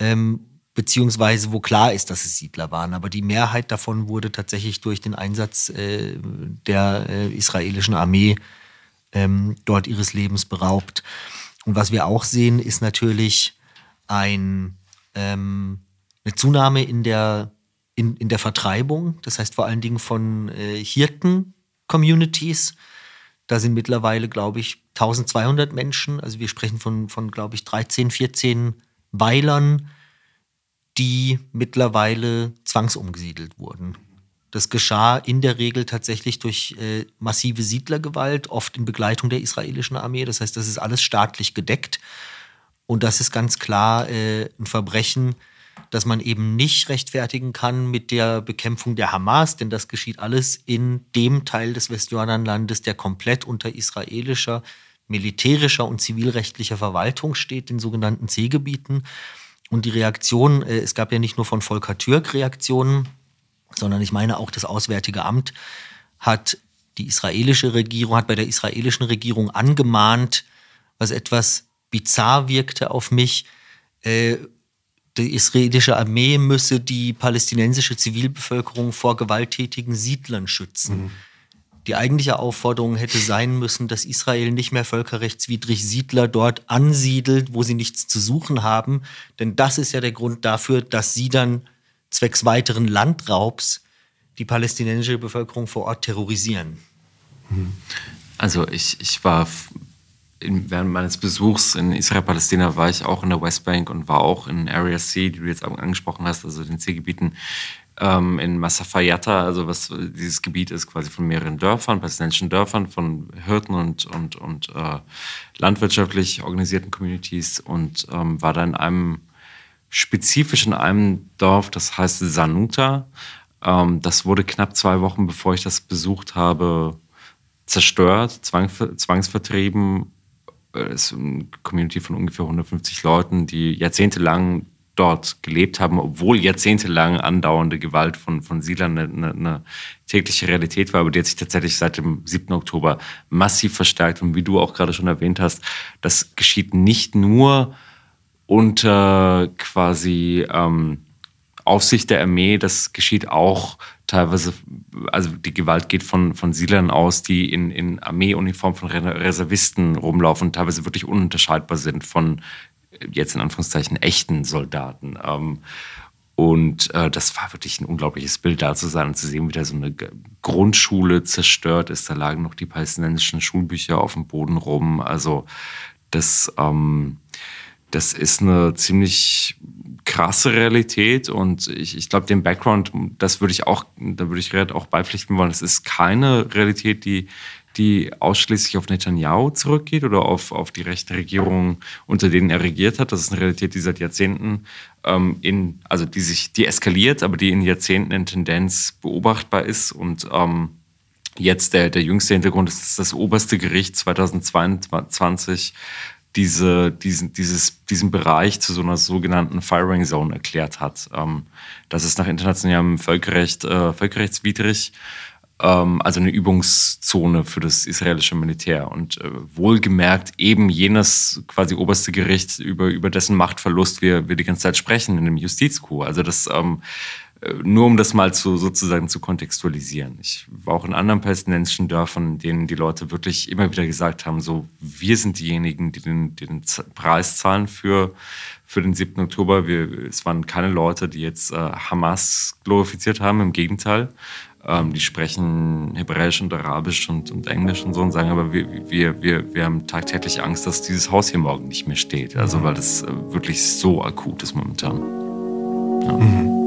ähm, beziehungsweise wo klar ist, dass es Siedler waren. Aber die Mehrheit davon wurde tatsächlich durch den Einsatz äh, der äh, israelischen Armee ähm, dort ihres Lebens beraubt. Und was wir auch sehen, ist natürlich ein, ähm, eine Zunahme in der, in, in der Vertreibung, das heißt vor allen Dingen von äh, Hirten-Communities. Da sind mittlerweile, glaube ich, 1200 Menschen, also wir sprechen von, von glaube ich, 13, 14 Weilern, die mittlerweile zwangsumgesiedelt wurden. Das geschah in der Regel tatsächlich durch äh, massive Siedlergewalt, oft in Begleitung der israelischen Armee. Das heißt, das ist alles staatlich gedeckt. Und das ist ganz klar äh, ein Verbrechen, das man eben nicht rechtfertigen kann mit der Bekämpfung der Hamas, denn das geschieht alles in dem Teil des Westjordanlandes, der komplett unter israelischer, militärischer und zivilrechtlicher Verwaltung steht, den sogenannten C-Gebieten. Und die Reaktion, äh, es gab ja nicht nur von Volker Türk Reaktionen, sondern ich meine auch das Auswärtige Amt hat die israelische Regierung, hat bei der israelischen Regierung angemahnt, was etwas bizarr wirkte auf mich. Äh, die israelische Armee müsse die palästinensische Zivilbevölkerung vor gewalttätigen Siedlern schützen. Mhm. Die eigentliche Aufforderung hätte sein müssen, dass Israel nicht mehr völkerrechtswidrig Siedler dort ansiedelt, wo sie nichts zu suchen haben. Denn das ist ja der Grund dafür, dass sie dann zwecks weiteren Landraubs die palästinensische Bevölkerung vor Ort terrorisieren. Also ich, ich war in, während meines Besuchs in Israel-Palästina war ich auch in der Westbank und war auch in Area C, die du jetzt angesprochen hast, also den C-Gebieten ähm, in Masafayata, also was dieses Gebiet ist quasi von mehreren Dörfern, palästinensischen Dörfern, von Hirten und, und, und äh, landwirtschaftlich organisierten Communities und ähm, war da in einem spezifisch in einem Dorf, das heißt Sanuta. Ähm, das wurde knapp zwei Wochen, bevor ich das besucht habe, zerstört, zwang, zwangsvertrieben. Es ist eine Community von ungefähr 150 Leuten, die jahrzehntelang dort gelebt haben, obwohl jahrzehntelang andauernde Gewalt von, von Siedlern eine, eine, tägliche Realität war, aber die hat sich tatsächlich seit dem 7. Oktober massiv verstärkt. Und wie du auch gerade schon erwähnt hast, das geschieht nicht nur unter quasi ähm, Aufsicht der Armee. Das geschieht auch teilweise, also die Gewalt geht von, von Siedlern aus, die in, in Armeeuniform von Reservisten rumlaufen teilweise wirklich ununterscheidbar sind von jetzt in Anführungszeichen echten Soldaten. Ähm, und äh, das war wirklich ein unglaubliches Bild, da zu sein und zu sehen, wie da so eine Grundschule zerstört ist. Da lagen noch die palästinensischen Schulbücher auf dem Boden rum. Also das ähm, das ist eine ziemlich krasse Realität und ich, ich glaube, den Background, das würde ich auch, da würde ich Red auch beipflichten wollen. Es ist keine Realität, die, die ausschließlich auf Netanyahu zurückgeht oder auf, auf die rechte Regierung, unter denen er regiert hat. Das ist eine Realität, die seit Jahrzehnten ähm, in, also die sich, die eskaliert, aber die in Jahrzehnten in Tendenz beobachtbar ist und ähm, Jetzt der, der jüngste Hintergrund ist, dass das oberste Gericht 2022 diese, diesen, dieses, diesen Bereich zu so einer sogenannten Firing Zone erklärt hat. Ähm, das ist nach internationalem Völkerrecht äh, völkerrechtswidrig, also eine Übungszone für das israelische Militär. Und äh, wohlgemerkt eben jenes quasi oberste Gericht, über, über dessen Machtverlust wir, wir die ganze Zeit sprechen in dem Justizcoup. Also das ähm, äh, nur um das mal zu, sozusagen zu kontextualisieren. Ich war auch in anderen palästinensischen Dörfern, denen die Leute wirklich immer wieder gesagt haben, so, wir sind diejenigen, die den, den Preis zahlen für, für den 7. Oktober. Wir, es waren keine Leute, die jetzt äh, Hamas glorifiziert haben, im Gegenteil. Ähm, die sprechen Hebräisch und Arabisch und, und Englisch und so und sagen, aber wir, wir, wir, wir haben tagtäglich Angst, dass dieses Haus hier morgen nicht mehr steht. Also, mhm. weil das äh, wirklich so akut ist momentan. Ja. Mhm.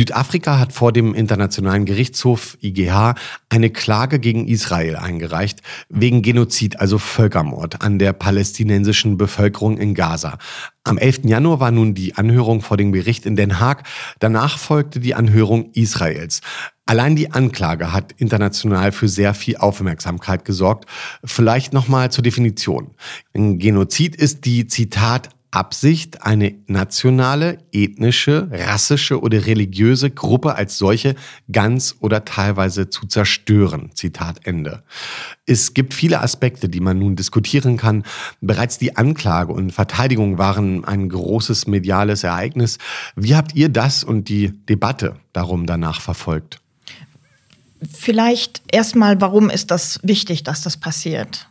Südafrika hat vor dem Internationalen Gerichtshof IGH eine Klage gegen Israel eingereicht, wegen Genozid, also Völkermord an der palästinensischen Bevölkerung in Gaza. Am 11. Januar war nun die Anhörung vor dem Gericht in Den Haag. Danach folgte die Anhörung Israels. Allein die Anklage hat international für sehr viel Aufmerksamkeit gesorgt. Vielleicht nochmal zur Definition. Ein Genozid ist die, Zitat, Absicht, eine nationale, ethnische, rassische oder religiöse Gruppe als solche ganz oder teilweise zu zerstören. Zitat Ende. Es gibt viele Aspekte, die man nun diskutieren kann. Bereits die Anklage und Verteidigung waren ein großes mediales Ereignis. Wie habt ihr das und die Debatte darum danach verfolgt? Vielleicht erstmal, warum ist das wichtig, dass das passiert?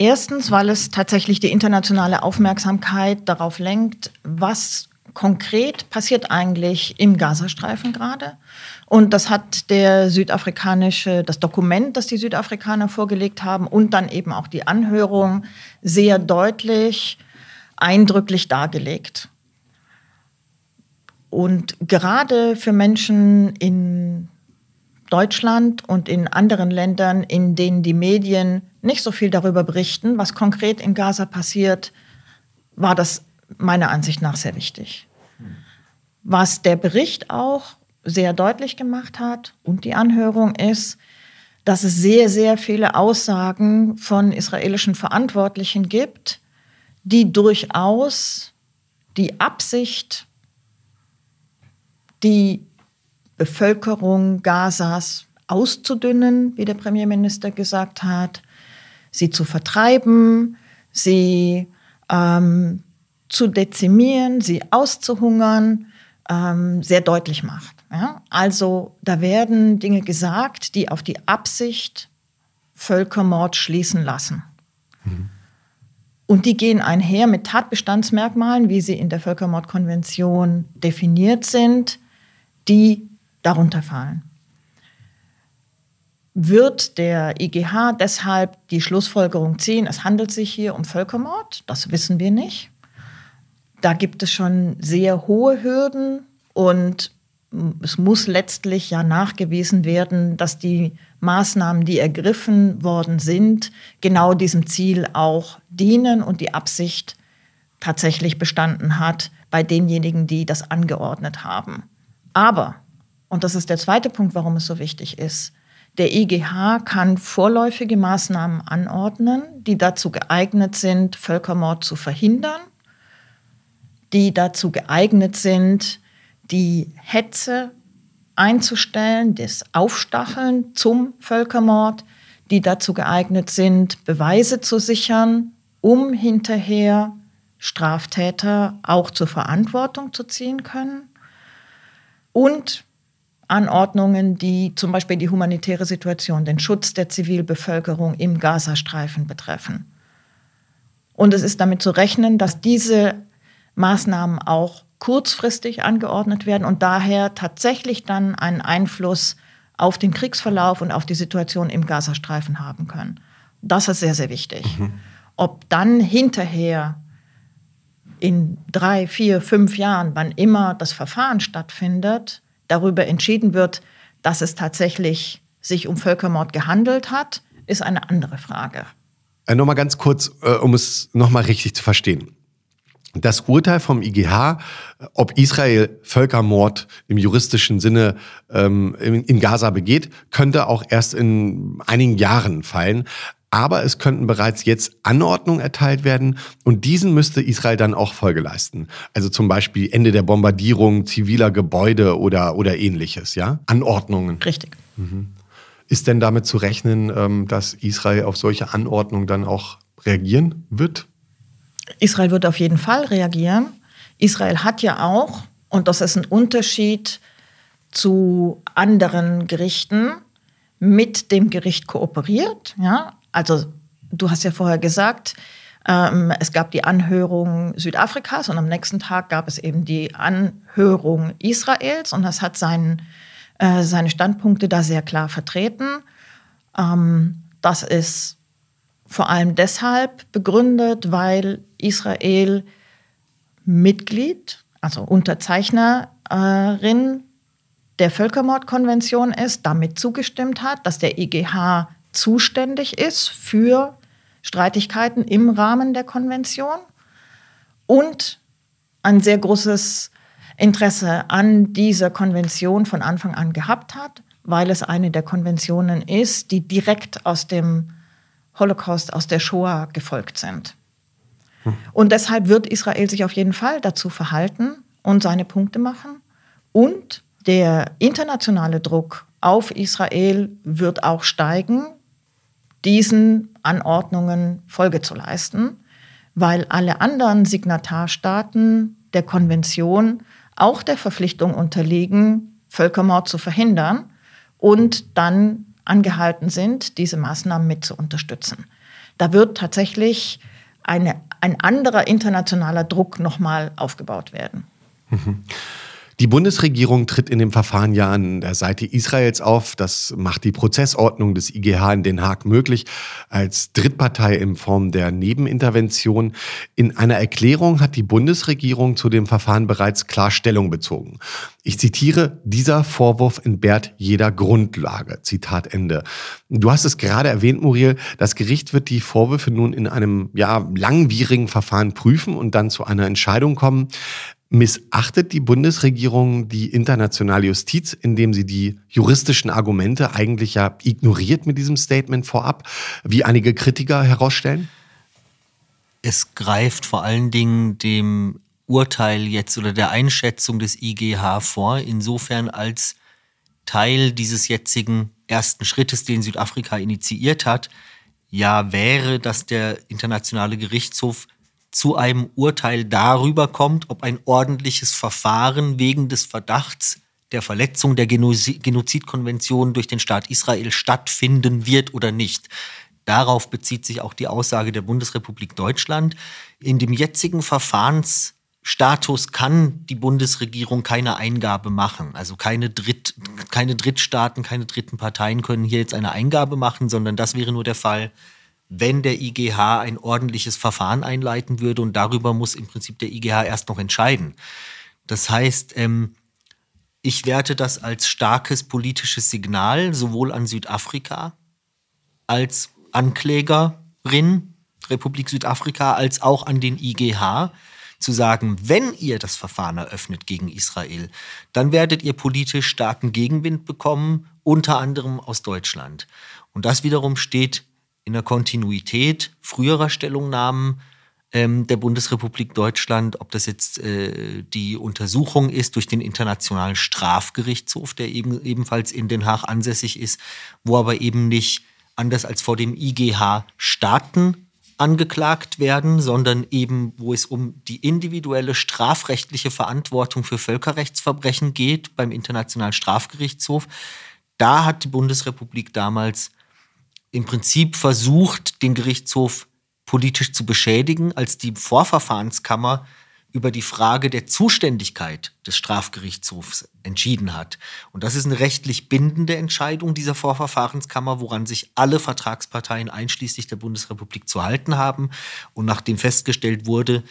Erstens, weil es tatsächlich die internationale Aufmerksamkeit darauf lenkt, was konkret passiert eigentlich im Gazastreifen gerade. Und das hat der südafrikanische, das Dokument, das die Südafrikaner vorgelegt haben und dann eben auch die Anhörung sehr deutlich, eindrücklich dargelegt. Und gerade für Menschen in Deutschland und in anderen Ländern, in denen die Medien nicht so viel darüber berichten, was konkret in Gaza passiert, war das meiner Ansicht nach sehr wichtig. Was der Bericht auch sehr deutlich gemacht hat und die Anhörung ist, dass es sehr, sehr viele Aussagen von israelischen Verantwortlichen gibt, die durchaus die Absicht, die Bevölkerung Gazas auszudünnen, wie der Premierminister gesagt hat, sie zu vertreiben, sie ähm, zu dezimieren, sie auszuhungern, ähm, sehr deutlich macht. Ja? Also da werden Dinge gesagt, die auf die Absicht Völkermord schließen lassen. Mhm. Und die gehen einher mit Tatbestandsmerkmalen, wie sie in der Völkermordkonvention definiert sind, die darunter fallen. Wird der IGH deshalb die Schlussfolgerung ziehen, es handelt sich hier um Völkermord? Das wissen wir nicht. Da gibt es schon sehr hohe Hürden und es muss letztlich ja nachgewiesen werden, dass die Maßnahmen, die ergriffen worden sind, genau diesem Ziel auch dienen und die Absicht tatsächlich bestanden hat bei denjenigen, die das angeordnet haben. Aber und das ist der zweite Punkt, warum es so wichtig ist. Der IGH kann vorläufige Maßnahmen anordnen, die dazu geeignet sind, Völkermord zu verhindern, die dazu geeignet sind, die Hetze einzustellen, das Aufstacheln zum Völkermord, die dazu geeignet sind, Beweise zu sichern, um hinterher Straftäter auch zur Verantwortung zu ziehen können. Und Anordnungen, die zum Beispiel die humanitäre Situation, den Schutz der Zivilbevölkerung im Gazastreifen betreffen. Und es ist damit zu rechnen, dass diese Maßnahmen auch kurzfristig angeordnet werden und daher tatsächlich dann einen Einfluss auf den Kriegsverlauf und auf die Situation im Gazastreifen haben können. Das ist sehr, sehr wichtig. Mhm. Ob dann hinterher in drei, vier, fünf Jahren, wann immer das Verfahren stattfindet, darüber entschieden wird, dass es tatsächlich sich um Völkermord gehandelt hat, ist eine andere Frage. Äh, nochmal ganz kurz, äh, um es nochmal richtig zu verstehen. Das Urteil vom IGH, ob Israel Völkermord im juristischen Sinne ähm, in, in Gaza begeht, könnte auch erst in einigen Jahren fallen aber es könnten bereits jetzt Anordnungen erteilt werden und diesen müsste Israel dann auch Folge leisten. Also zum Beispiel Ende der Bombardierung ziviler Gebäude oder, oder ähnliches, ja? Anordnungen. Richtig. Mhm. Ist denn damit zu rechnen, ähm, dass Israel auf solche Anordnungen dann auch reagieren wird? Israel wird auf jeden Fall reagieren. Israel hat ja auch, und das ist ein Unterschied zu anderen Gerichten, mit dem Gericht kooperiert. Ja? Also du hast ja vorher gesagt, ähm, es gab die Anhörung Südafrikas und am nächsten Tag gab es eben die Anhörung Israels und das hat seinen, äh, seine Standpunkte da sehr klar vertreten. Ähm, das ist vor allem deshalb begründet, weil Israel Mitglied, also Unterzeichnerin der Völkermordkonvention ist, damit zugestimmt hat, dass der IGH zuständig ist für Streitigkeiten im Rahmen der Konvention und ein sehr großes Interesse an dieser Konvention von Anfang an gehabt hat, weil es eine der Konventionen ist, die direkt aus dem Holocaust, aus der Shoah gefolgt sind. Und deshalb wird Israel sich auf jeden Fall dazu verhalten und seine Punkte machen. Und der internationale Druck auf Israel wird auch steigen, diesen Anordnungen Folge zu leisten, weil alle anderen Signatarstaaten der Konvention auch der Verpflichtung unterliegen, Völkermord zu verhindern und dann angehalten sind, diese Maßnahmen mit zu unterstützen. Da wird tatsächlich eine, ein anderer internationaler Druck nochmal aufgebaut werden. Mhm. Die Bundesregierung tritt in dem Verfahren ja an der Seite Israels auf. Das macht die Prozessordnung des IGH in Den Haag möglich als Drittpartei in Form der Nebenintervention. In einer Erklärung hat die Bundesregierung zu dem Verfahren bereits klar Stellung bezogen. Ich zitiere, dieser Vorwurf entbehrt jeder Grundlage. Zitat Ende. Du hast es gerade erwähnt, Muriel, das Gericht wird die Vorwürfe nun in einem ja, langwierigen Verfahren prüfen und dann zu einer Entscheidung kommen. Missachtet die Bundesregierung die internationale Justiz, indem sie die juristischen Argumente eigentlich ja ignoriert mit diesem Statement vorab, wie einige Kritiker herausstellen? Es greift vor allen Dingen dem Urteil jetzt oder der Einschätzung des IGH vor, insofern als Teil dieses jetzigen ersten Schrittes, den Südafrika initiiert hat, ja wäre, dass der internationale Gerichtshof zu einem Urteil darüber kommt, ob ein ordentliches Verfahren wegen des Verdachts der Verletzung der Genozidkonvention durch den Staat Israel stattfinden wird oder nicht. Darauf bezieht sich auch die Aussage der Bundesrepublik Deutschland. In dem jetzigen Verfahrensstatus kann die Bundesregierung keine Eingabe machen. Also keine, Dritt, keine Drittstaaten, keine dritten Parteien können hier jetzt eine Eingabe machen, sondern das wäre nur der Fall, wenn der IGH ein ordentliches Verfahren einleiten würde und darüber muss im Prinzip der IGH erst noch entscheiden. Das heißt, ähm, ich werte das als starkes politisches Signal, sowohl an Südafrika als Anklägerin, Republik Südafrika, als auch an den IGH, zu sagen, wenn ihr das Verfahren eröffnet gegen Israel, dann werdet ihr politisch starken Gegenwind bekommen, unter anderem aus Deutschland. Und das wiederum steht in der Kontinuität früherer Stellungnahmen ähm, der Bundesrepublik Deutschland, ob das jetzt äh, die Untersuchung ist durch den Internationalen Strafgerichtshof, der eben, ebenfalls in Den Haag ansässig ist, wo aber eben nicht anders als vor dem IGH Staaten angeklagt werden, sondern eben, wo es um die individuelle strafrechtliche Verantwortung für Völkerrechtsverbrechen geht beim Internationalen Strafgerichtshof. Da hat die Bundesrepublik damals im Prinzip versucht, den Gerichtshof politisch zu beschädigen, als die Vorverfahrenskammer über die Frage der Zuständigkeit des Strafgerichtshofs entschieden hat. Und das ist eine rechtlich bindende Entscheidung dieser Vorverfahrenskammer, woran sich alle Vertragsparteien einschließlich der Bundesrepublik zu halten haben. Und nachdem festgestellt wurde,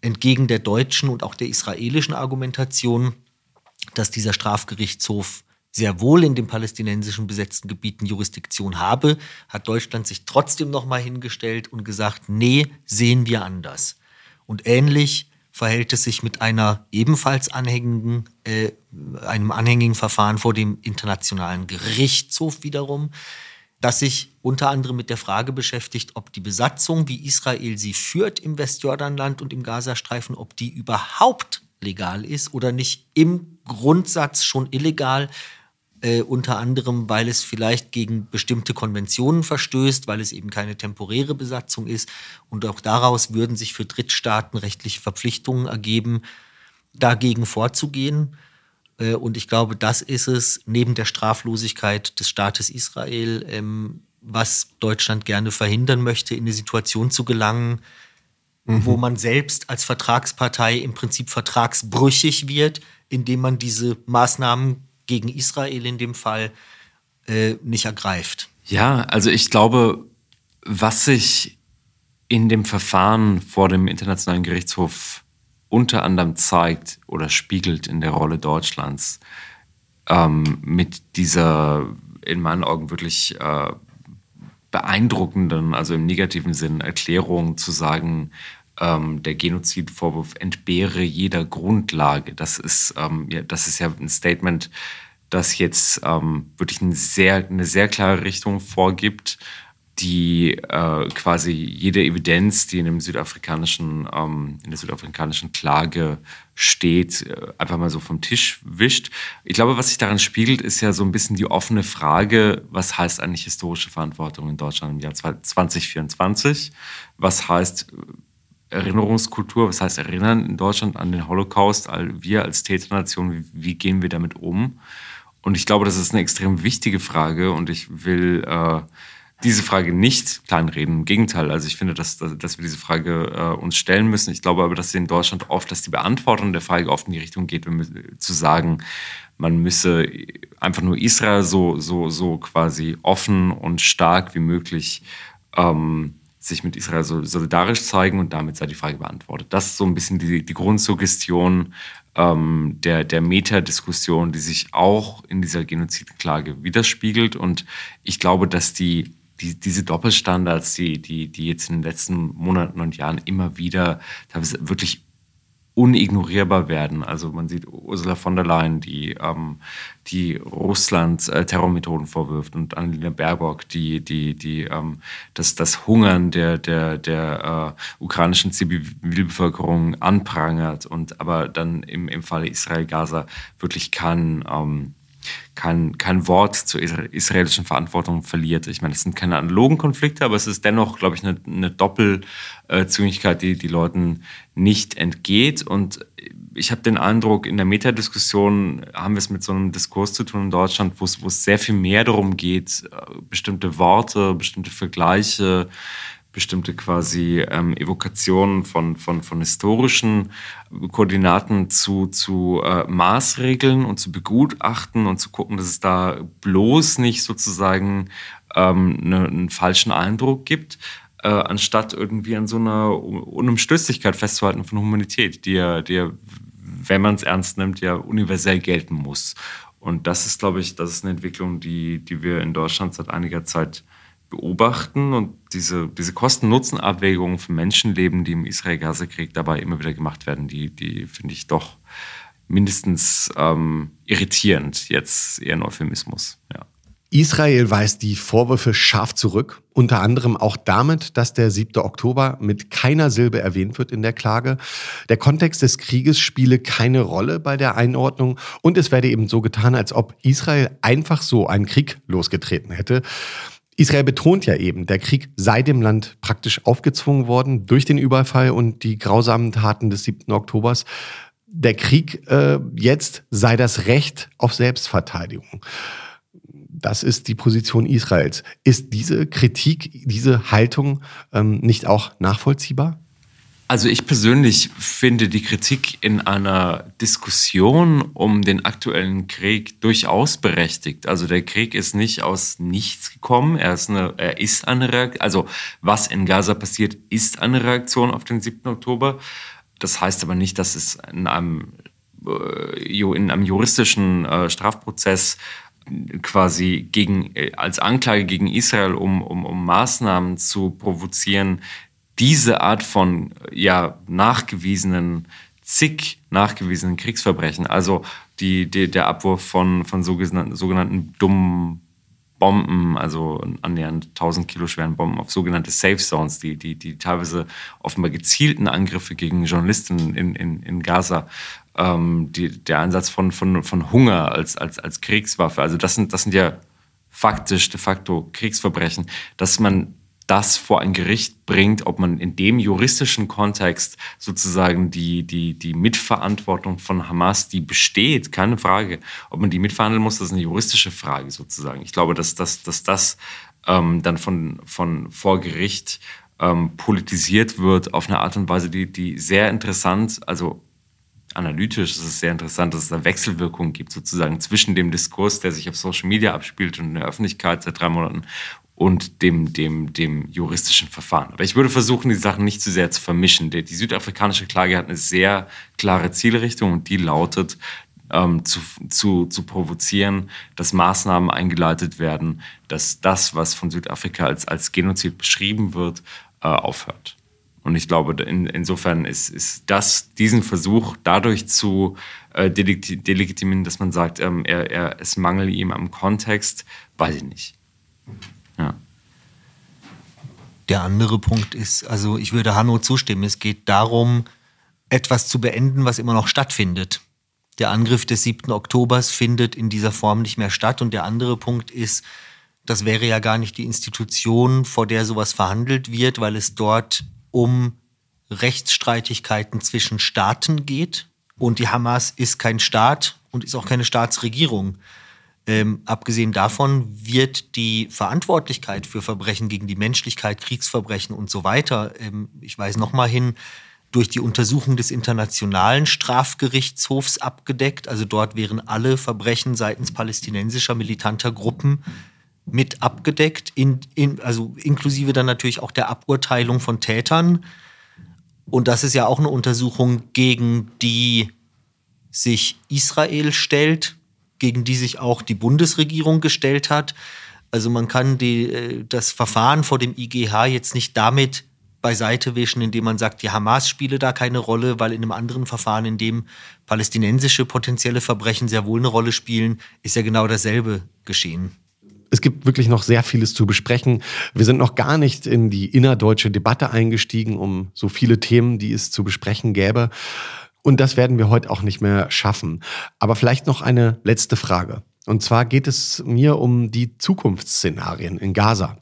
entgegen der deutschen und auch der israelischen Argumentation, dass dieser Strafgerichtshof sehr wohl in den palästinensischen besetzten Gebieten Jurisdiktion habe, hat Deutschland sich trotzdem nochmal hingestellt und gesagt, nee, sehen wir anders. Und ähnlich verhält es sich mit einer ebenfalls anhängigen, äh, einem anhängigen Verfahren vor dem Internationalen Gerichtshof wiederum, das sich unter anderem mit der Frage beschäftigt, ob die Besatzung, wie Israel sie führt im Westjordanland und im Gazastreifen, ob die überhaupt legal ist oder nicht im Grundsatz schon illegal, äh, unter anderem, weil es vielleicht gegen bestimmte Konventionen verstößt, weil es eben keine temporäre Besatzung ist. Und auch daraus würden sich für Drittstaaten rechtliche Verpflichtungen ergeben, dagegen vorzugehen. Äh, und ich glaube, das ist es neben der Straflosigkeit des Staates Israel, ähm, was Deutschland gerne verhindern möchte, in eine Situation zu gelangen, mhm. wo man selbst als Vertragspartei im Prinzip vertragsbrüchig wird, indem man diese Maßnahmen gegen Israel in dem Fall äh, nicht ergreift. Ja, also ich glaube, was sich in dem Verfahren vor dem Internationalen Gerichtshof unter anderem zeigt oder spiegelt in der Rolle Deutschlands, ähm, mit dieser in meinen Augen wirklich äh, beeindruckenden, also im negativen Sinn, Erklärung zu sagen, ähm, der Genozidvorwurf entbehre jeder Grundlage. Das ist, ähm, ja, das ist ja ein Statement, das jetzt ähm, wirklich eine sehr, eine sehr klare Richtung vorgibt die äh, quasi jede Evidenz, die in dem südafrikanischen, ähm, in der südafrikanischen Klage steht, äh, einfach mal so vom Tisch wischt. Ich glaube, was sich daran spiegelt, ist ja so ein bisschen die offene Frage, was heißt eigentlich historische Verantwortung in Deutschland im Jahr 2024? Was heißt Erinnerungskultur, was heißt Erinnern in Deutschland an den Holocaust? Wir als Täternation, wie, gehen wir damit um? Und ich glaube, das ist eine extrem wichtige Frage und ich will äh, diese Frage nicht kleinreden. Im Gegenteil, also ich finde, dass, dass wir diese Frage äh, uns stellen müssen. Ich glaube aber, dass in Deutschland oft, dass die Beantwortung der Frage oft in die Richtung geht, zu sagen, man müsse einfach nur Israel so, so, so quasi offen und stark wie möglich ähm, sich mit Israel so solidarisch zeigen und damit sei die Frage beantwortet. Das ist so ein bisschen die, die Grundsuggestion ähm, der, der Metadiskussion, die sich auch in dieser Genozidklage widerspiegelt. Und ich glaube, dass die die, diese Doppelstandards, die, die, die jetzt in den letzten Monaten und Jahren immer wieder wirklich unignorierbar werden. Also man sieht Ursula von der Leyen, die, ähm, die Russland äh, Terrormethoden vorwirft und Annalena Baerbock, die, die, die ähm, das, das Hungern der, der, der äh, ukrainischen Zivilbevölkerung anprangert und aber dann im, im Falle Israel-Gaza wirklich kann ähm, kein, kein Wort zur israelischen Verantwortung verliert. Ich meine, es sind keine analogen Konflikte, aber es ist dennoch, glaube ich, eine, eine Doppelzüngigkeit, die die Leuten nicht entgeht. Und ich habe den Eindruck, in der Metadiskussion haben wir es mit so einem Diskurs zu tun in Deutschland, wo es, sehr viel mehr darum geht, äh, bestimmte Worte, bestimmte Vergleiche, bestimmte quasi ähm, Evokationen von, von, von historischen Koordinaten zu, zu äh, Maßregeln und zu begutachten und zu gucken, dass es da bloß nicht sozusagen ähm, ne, einen falschen Eindruck gibt, äh, anstatt irgendwie an so einer Unumstößlichkeit festzuhalten von Humanität, die ja, die ja wenn man es ernst nimmt, ja universell gelten muss. Und das ist, glaube ich, das ist eine Entwicklung, die, die wir in Deutschland seit einiger Zeit beobachten und diese, diese Kosten-Nutzen-Abwägungen für Menschenleben, die im Israel-Gaza-Krieg dabei immer wieder gemacht werden, die, die finde ich doch mindestens ähm, irritierend, jetzt eher ein Euphemismus. Ja. Israel weist die Vorwürfe scharf zurück, unter anderem auch damit, dass der 7. Oktober mit keiner Silbe erwähnt wird in der Klage. Der Kontext des Krieges spiele keine Rolle bei der Einordnung und es werde eben so getan, als ob Israel einfach so einen Krieg losgetreten hätte. Israel betont ja eben, der Krieg sei dem Land praktisch aufgezwungen worden durch den Überfall und die grausamen Taten des 7. Oktobers. Der Krieg äh, jetzt sei das Recht auf Selbstverteidigung. Das ist die Position Israels. Ist diese Kritik, diese Haltung ähm, nicht auch nachvollziehbar? Also ich persönlich finde die Kritik in einer Diskussion um den aktuellen Krieg durchaus berechtigt. Also der Krieg ist nicht aus nichts gekommen. Er ist eine, er ist eine Reaktion. Also was in Gaza passiert, ist eine Reaktion auf den 7. Oktober. Das heißt aber nicht, dass es in einem, äh, in einem juristischen äh, Strafprozess quasi gegen, äh, als Anklage gegen Israel, um, um, um Maßnahmen zu provozieren, diese Art von ja, nachgewiesenen, zig nachgewiesenen Kriegsverbrechen, also die, die, der Abwurf von, von sogenannten, sogenannten dummen Bomben, also annähernd 1000 Kilo schweren Bomben auf sogenannte Safe Zones, die, die, die teilweise offenbar gezielten Angriffe gegen Journalisten in, in, in Gaza, ähm, die, der Einsatz von, von, von Hunger als, als, als Kriegswaffe. Also das sind, das sind ja faktisch de facto Kriegsverbrechen, dass man das vor ein Gericht bringt, ob man in dem juristischen Kontext sozusagen die, die, die Mitverantwortung von Hamas, die besteht, keine Frage. Ob man die mitverhandeln muss, das ist eine juristische Frage sozusagen. Ich glaube, dass, dass, dass das ähm, dann von, von vor Gericht ähm, politisiert wird auf eine Art und Weise, die, die sehr interessant, also analytisch ist es sehr interessant, dass es da Wechselwirkungen gibt, sozusagen zwischen dem Diskurs, der sich auf Social Media abspielt und in der Öffentlichkeit seit drei Monaten und dem, dem, dem juristischen Verfahren. Aber ich würde versuchen, die Sachen nicht zu sehr zu vermischen. Die, die südafrikanische Klage hat eine sehr klare Zielrichtung und die lautet, ähm, zu, zu, zu provozieren, dass Maßnahmen eingeleitet werden, dass das, was von Südafrika als, als Genozid beschrieben wird, äh, aufhört. Und ich glaube, in, insofern ist, ist das, diesen Versuch dadurch zu äh, delegitimieren, dass man sagt, ähm, er, er, es mangelt ihm am Kontext, weiß ich nicht. Der andere Punkt ist, also ich würde Hanno zustimmen, es geht darum, etwas zu beenden, was immer noch stattfindet. Der Angriff des 7. Oktobers findet in dieser Form nicht mehr statt. Und der andere Punkt ist, das wäre ja gar nicht die Institution, vor der sowas verhandelt wird, weil es dort um Rechtsstreitigkeiten zwischen Staaten geht. Und die Hamas ist kein Staat und ist auch keine Staatsregierung. Ähm, abgesehen davon wird die Verantwortlichkeit für Verbrechen gegen die Menschlichkeit, Kriegsverbrechen und so weiter, ähm, ich weise nochmal hin, durch die Untersuchung des Internationalen Strafgerichtshofs abgedeckt. Also dort wären alle Verbrechen seitens palästinensischer militanter Gruppen mit abgedeckt, in, in, also inklusive dann natürlich auch der Aburteilung von Tätern. Und das ist ja auch eine Untersuchung, gegen die sich Israel stellt, gegen die sich auch die Bundesregierung gestellt hat. Also man kann die, äh, das Verfahren vor dem IGH jetzt nicht damit beiseite wischen, indem man sagt, die Hamas spiele da keine Rolle, weil in einem anderen Verfahren, in dem palästinensische potenzielle Verbrechen sehr wohl eine Rolle spielen, ist ja genau dasselbe geschehen. Es gibt wirklich noch sehr vieles zu besprechen. Wir sind noch gar nicht in die innerdeutsche Debatte eingestiegen um so viele Themen, die es zu besprechen gäbe. Und das werden wir heute auch nicht mehr schaffen. Aber vielleicht noch eine letzte Frage. Und zwar geht es mir um die Zukunftsszenarien in Gaza.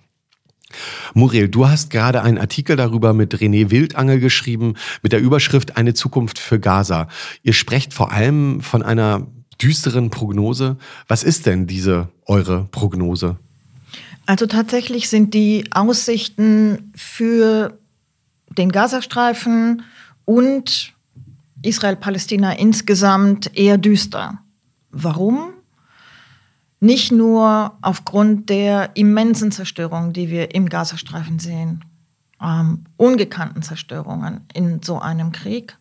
Muriel, du hast gerade einen Artikel darüber mit René Wildangel geschrieben, mit der Überschrift Eine Zukunft für Gaza. Ihr sprecht vor allem von einer düsteren Prognose. Was ist denn diese eure Prognose? Also tatsächlich sind die Aussichten für den Gazastreifen und Israel-Palästina insgesamt eher düster. Warum? Nicht nur aufgrund der immensen Zerstörung, die wir im Gazastreifen sehen, ähm, ungekannten Zerstörungen in so einem Krieg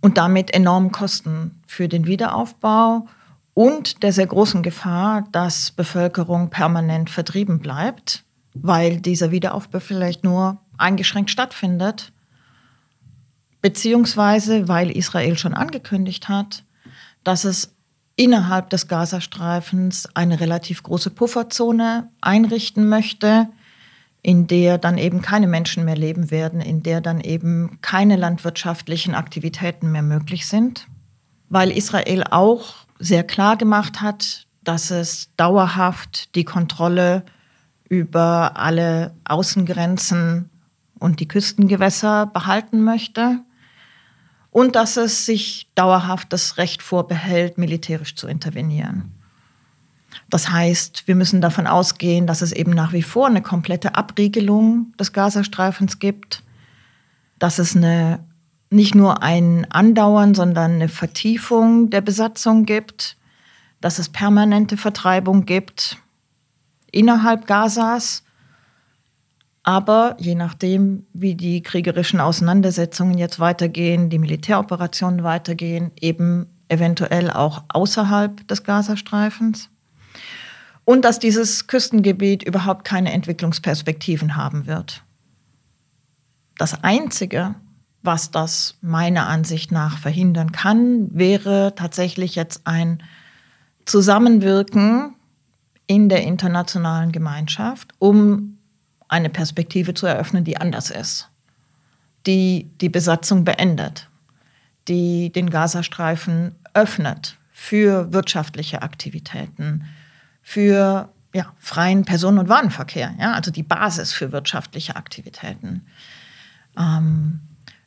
und damit enormen Kosten für den Wiederaufbau und der sehr großen Gefahr, dass Bevölkerung permanent vertrieben bleibt, weil dieser Wiederaufbau vielleicht nur eingeschränkt stattfindet, beziehungsweise weil Israel schon angekündigt hat, dass es innerhalb des Gazastreifens eine relativ große Pufferzone einrichten möchte, in der dann eben keine Menschen mehr leben werden, in der dann eben keine landwirtschaftlichen Aktivitäten mehr möglich sind, weil Israel auch sehr klar gemacht hat, dass es dauerhaft die Kontrolle über alle Außengrenzen und die Küstengewässer behalten möchte und dass es sich dauerhaft das Recht vorbehält, militärisch zu intervenieren. Das heißt, wir müssen davon ausgehen, dass es eben nach wie vor eine komplette Abriegelung des Gazastreifens gibt, dass es eine, nicht nur ein Andauern, sondern eine Vertiefung der Besatzung gibt, dass es permanente Vertreibung gibt innerhalb Gazas aber je nachdem, wie die kriegerischen Auseinandersetzungen jetzt weitergehen, die Militäroperationen weitergehen, eben eventuell auch außerhalb des Gazastreifens. Und dass dieses Küstengebiet überhaupt keine Entwicklungsperspektiven haben wird. Das Einzige, was das meiner Ansicht nach verhindern kann, wäre tatsächlich jetzt ein Zusammenwirken in der internationalen Gemeinschaft, um eine Perspektive zu eröffnen, die anders ist, die die Besatzung beendet, die den Gazastreifen öffnet für wirtschaftliche Aktivitäten, für ja, freien Personen- und Warenverkehr, ja, also die Basis für wirtschaftliche Aktivitäten. Ähm,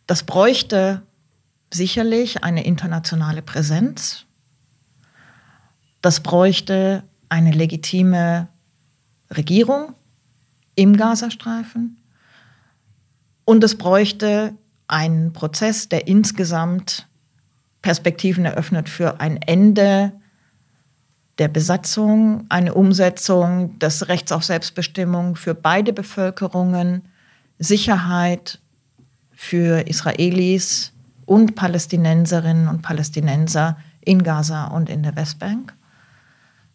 das bräuchte sicherlich eine internationale Präsenz. Das bräuchte eine legitime Regierung, im Gazastreifen. Und es bräuchte einen Prozess, der insgesamt Perspektiven eröffnet für ein Ende der Besatzung, eine Umsetzung des Rechts auf Selbstbestimmung für beide Bevölkerungen, Sicherheit für Israelis und Palästinenserinnen und Palästinenser in Gaza und in der Westbank.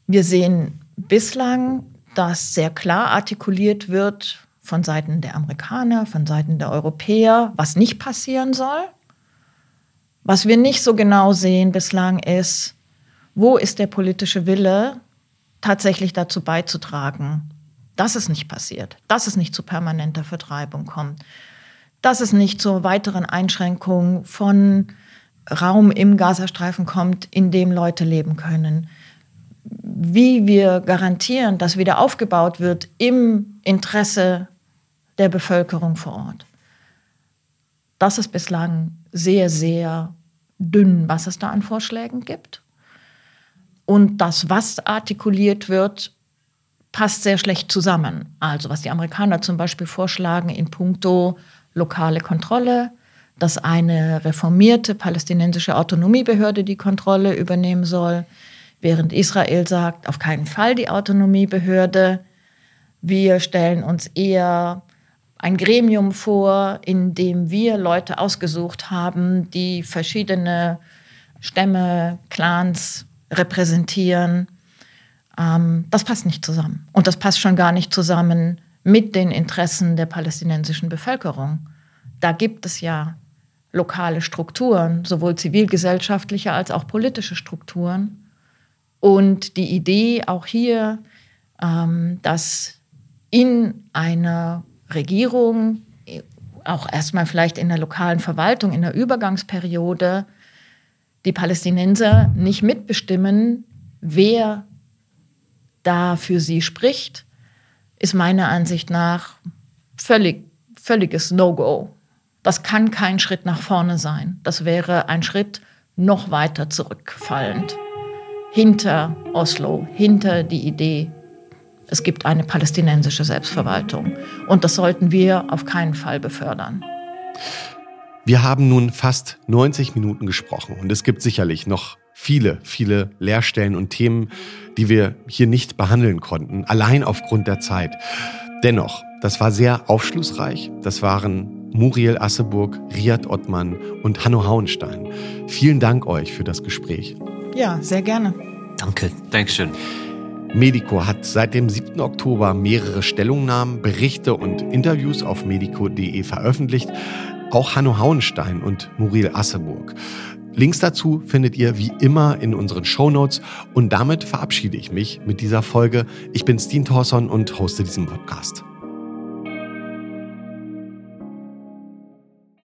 Wir sehen bislang, dass sehr klar artikuliert wird von Seiten der Amerikaner, von Seiten der Europäer, was nicht passieren soll. Was wir nicht so genau sehen bislang ist, wo ist der politische Wille, tatsächlich dazu beizutragen, dass es nicht passiert, dass es nicht zu permanenter Vertreibung kommt, dass es nicht zur weiteren Einschränkung von Raum im Gazastreifen kommt, in dem Leute leben können. Wie wir garantieren, dass wieder aufgebaut wird im Interesse der Bevölkerung vor Ort. Das ist bislang sehr, sehr dünn, was es da an Vorschlägen gibt. Und das, was artikuliert wird, passt sehr schlecht zusammen. Also was die Amerikaner zum Beispiel vorschlagen in puncto lokale Kontrolle, dass eine reformierte palästinensische Autonomiebehörde die Kontrolle übernehmen soll, während Israel sagt, auf keinen Fall die Autonomiebehörde. Wir stellen uns eher ein Gremium vor, in dem wir Leute ausgesucht haben, die verschiedene Stämme, Clans repräsentieren. Ähm, das passt nicht zusammen. Und das passt schon gar nicht zusammen mit den Interessen der palästinensischen Bevölkerung. Da gibt es ja lokale Strukturen, sowohl zivilgesellschaftliche als auch politische Strukturen. Und die Idee auch hier, ähm, dass in einer Regierung, auch erstmal vielleicht in der lokalen Verwaltung, in der Übergangsperiode, die Palästinenser nicht mitbestimmen, wer da für sie spricht, ist meiner Ansicht nach völlig, völliges No-Go. Das kann kein Schritt nach vorne sein. Das wäre ein Schritt noch weiter zurückfallend. Hinter Oslo, hinter die Idee es gibt eine palästinensische Selbstverwaltung. Und das sollten wir auf keinen Fall befördern. Wir haben nun fast 90 Minuten gesprochen und es gibt sicherlich noch viele, viele Leerstellen und Themen, die wir hier nicht behandeln konnten, allein aufgrund der Zeit. Dennoch, das war sehr aufschlussreich. Das waren Muriel Asseburg, Riad Ottmann und Hanno Hauenstein. Vielen Dank euch für das Gespräch. Ja, sehr gerne. Danke. Dankeschön. Medico hat seit dem 7. Oktober mehrere Stellungnahmen, Berichte und Interviews auf medico.de veröffentlicht. Auch Hanno Hauenstein und Muriel Asseburg. Links dazu findet ihr wie immer in unseren Shownotes und damit verabschiede ich mich mit dieser Folge. Ich bin Steen Thorson und hoste diesen Podcast.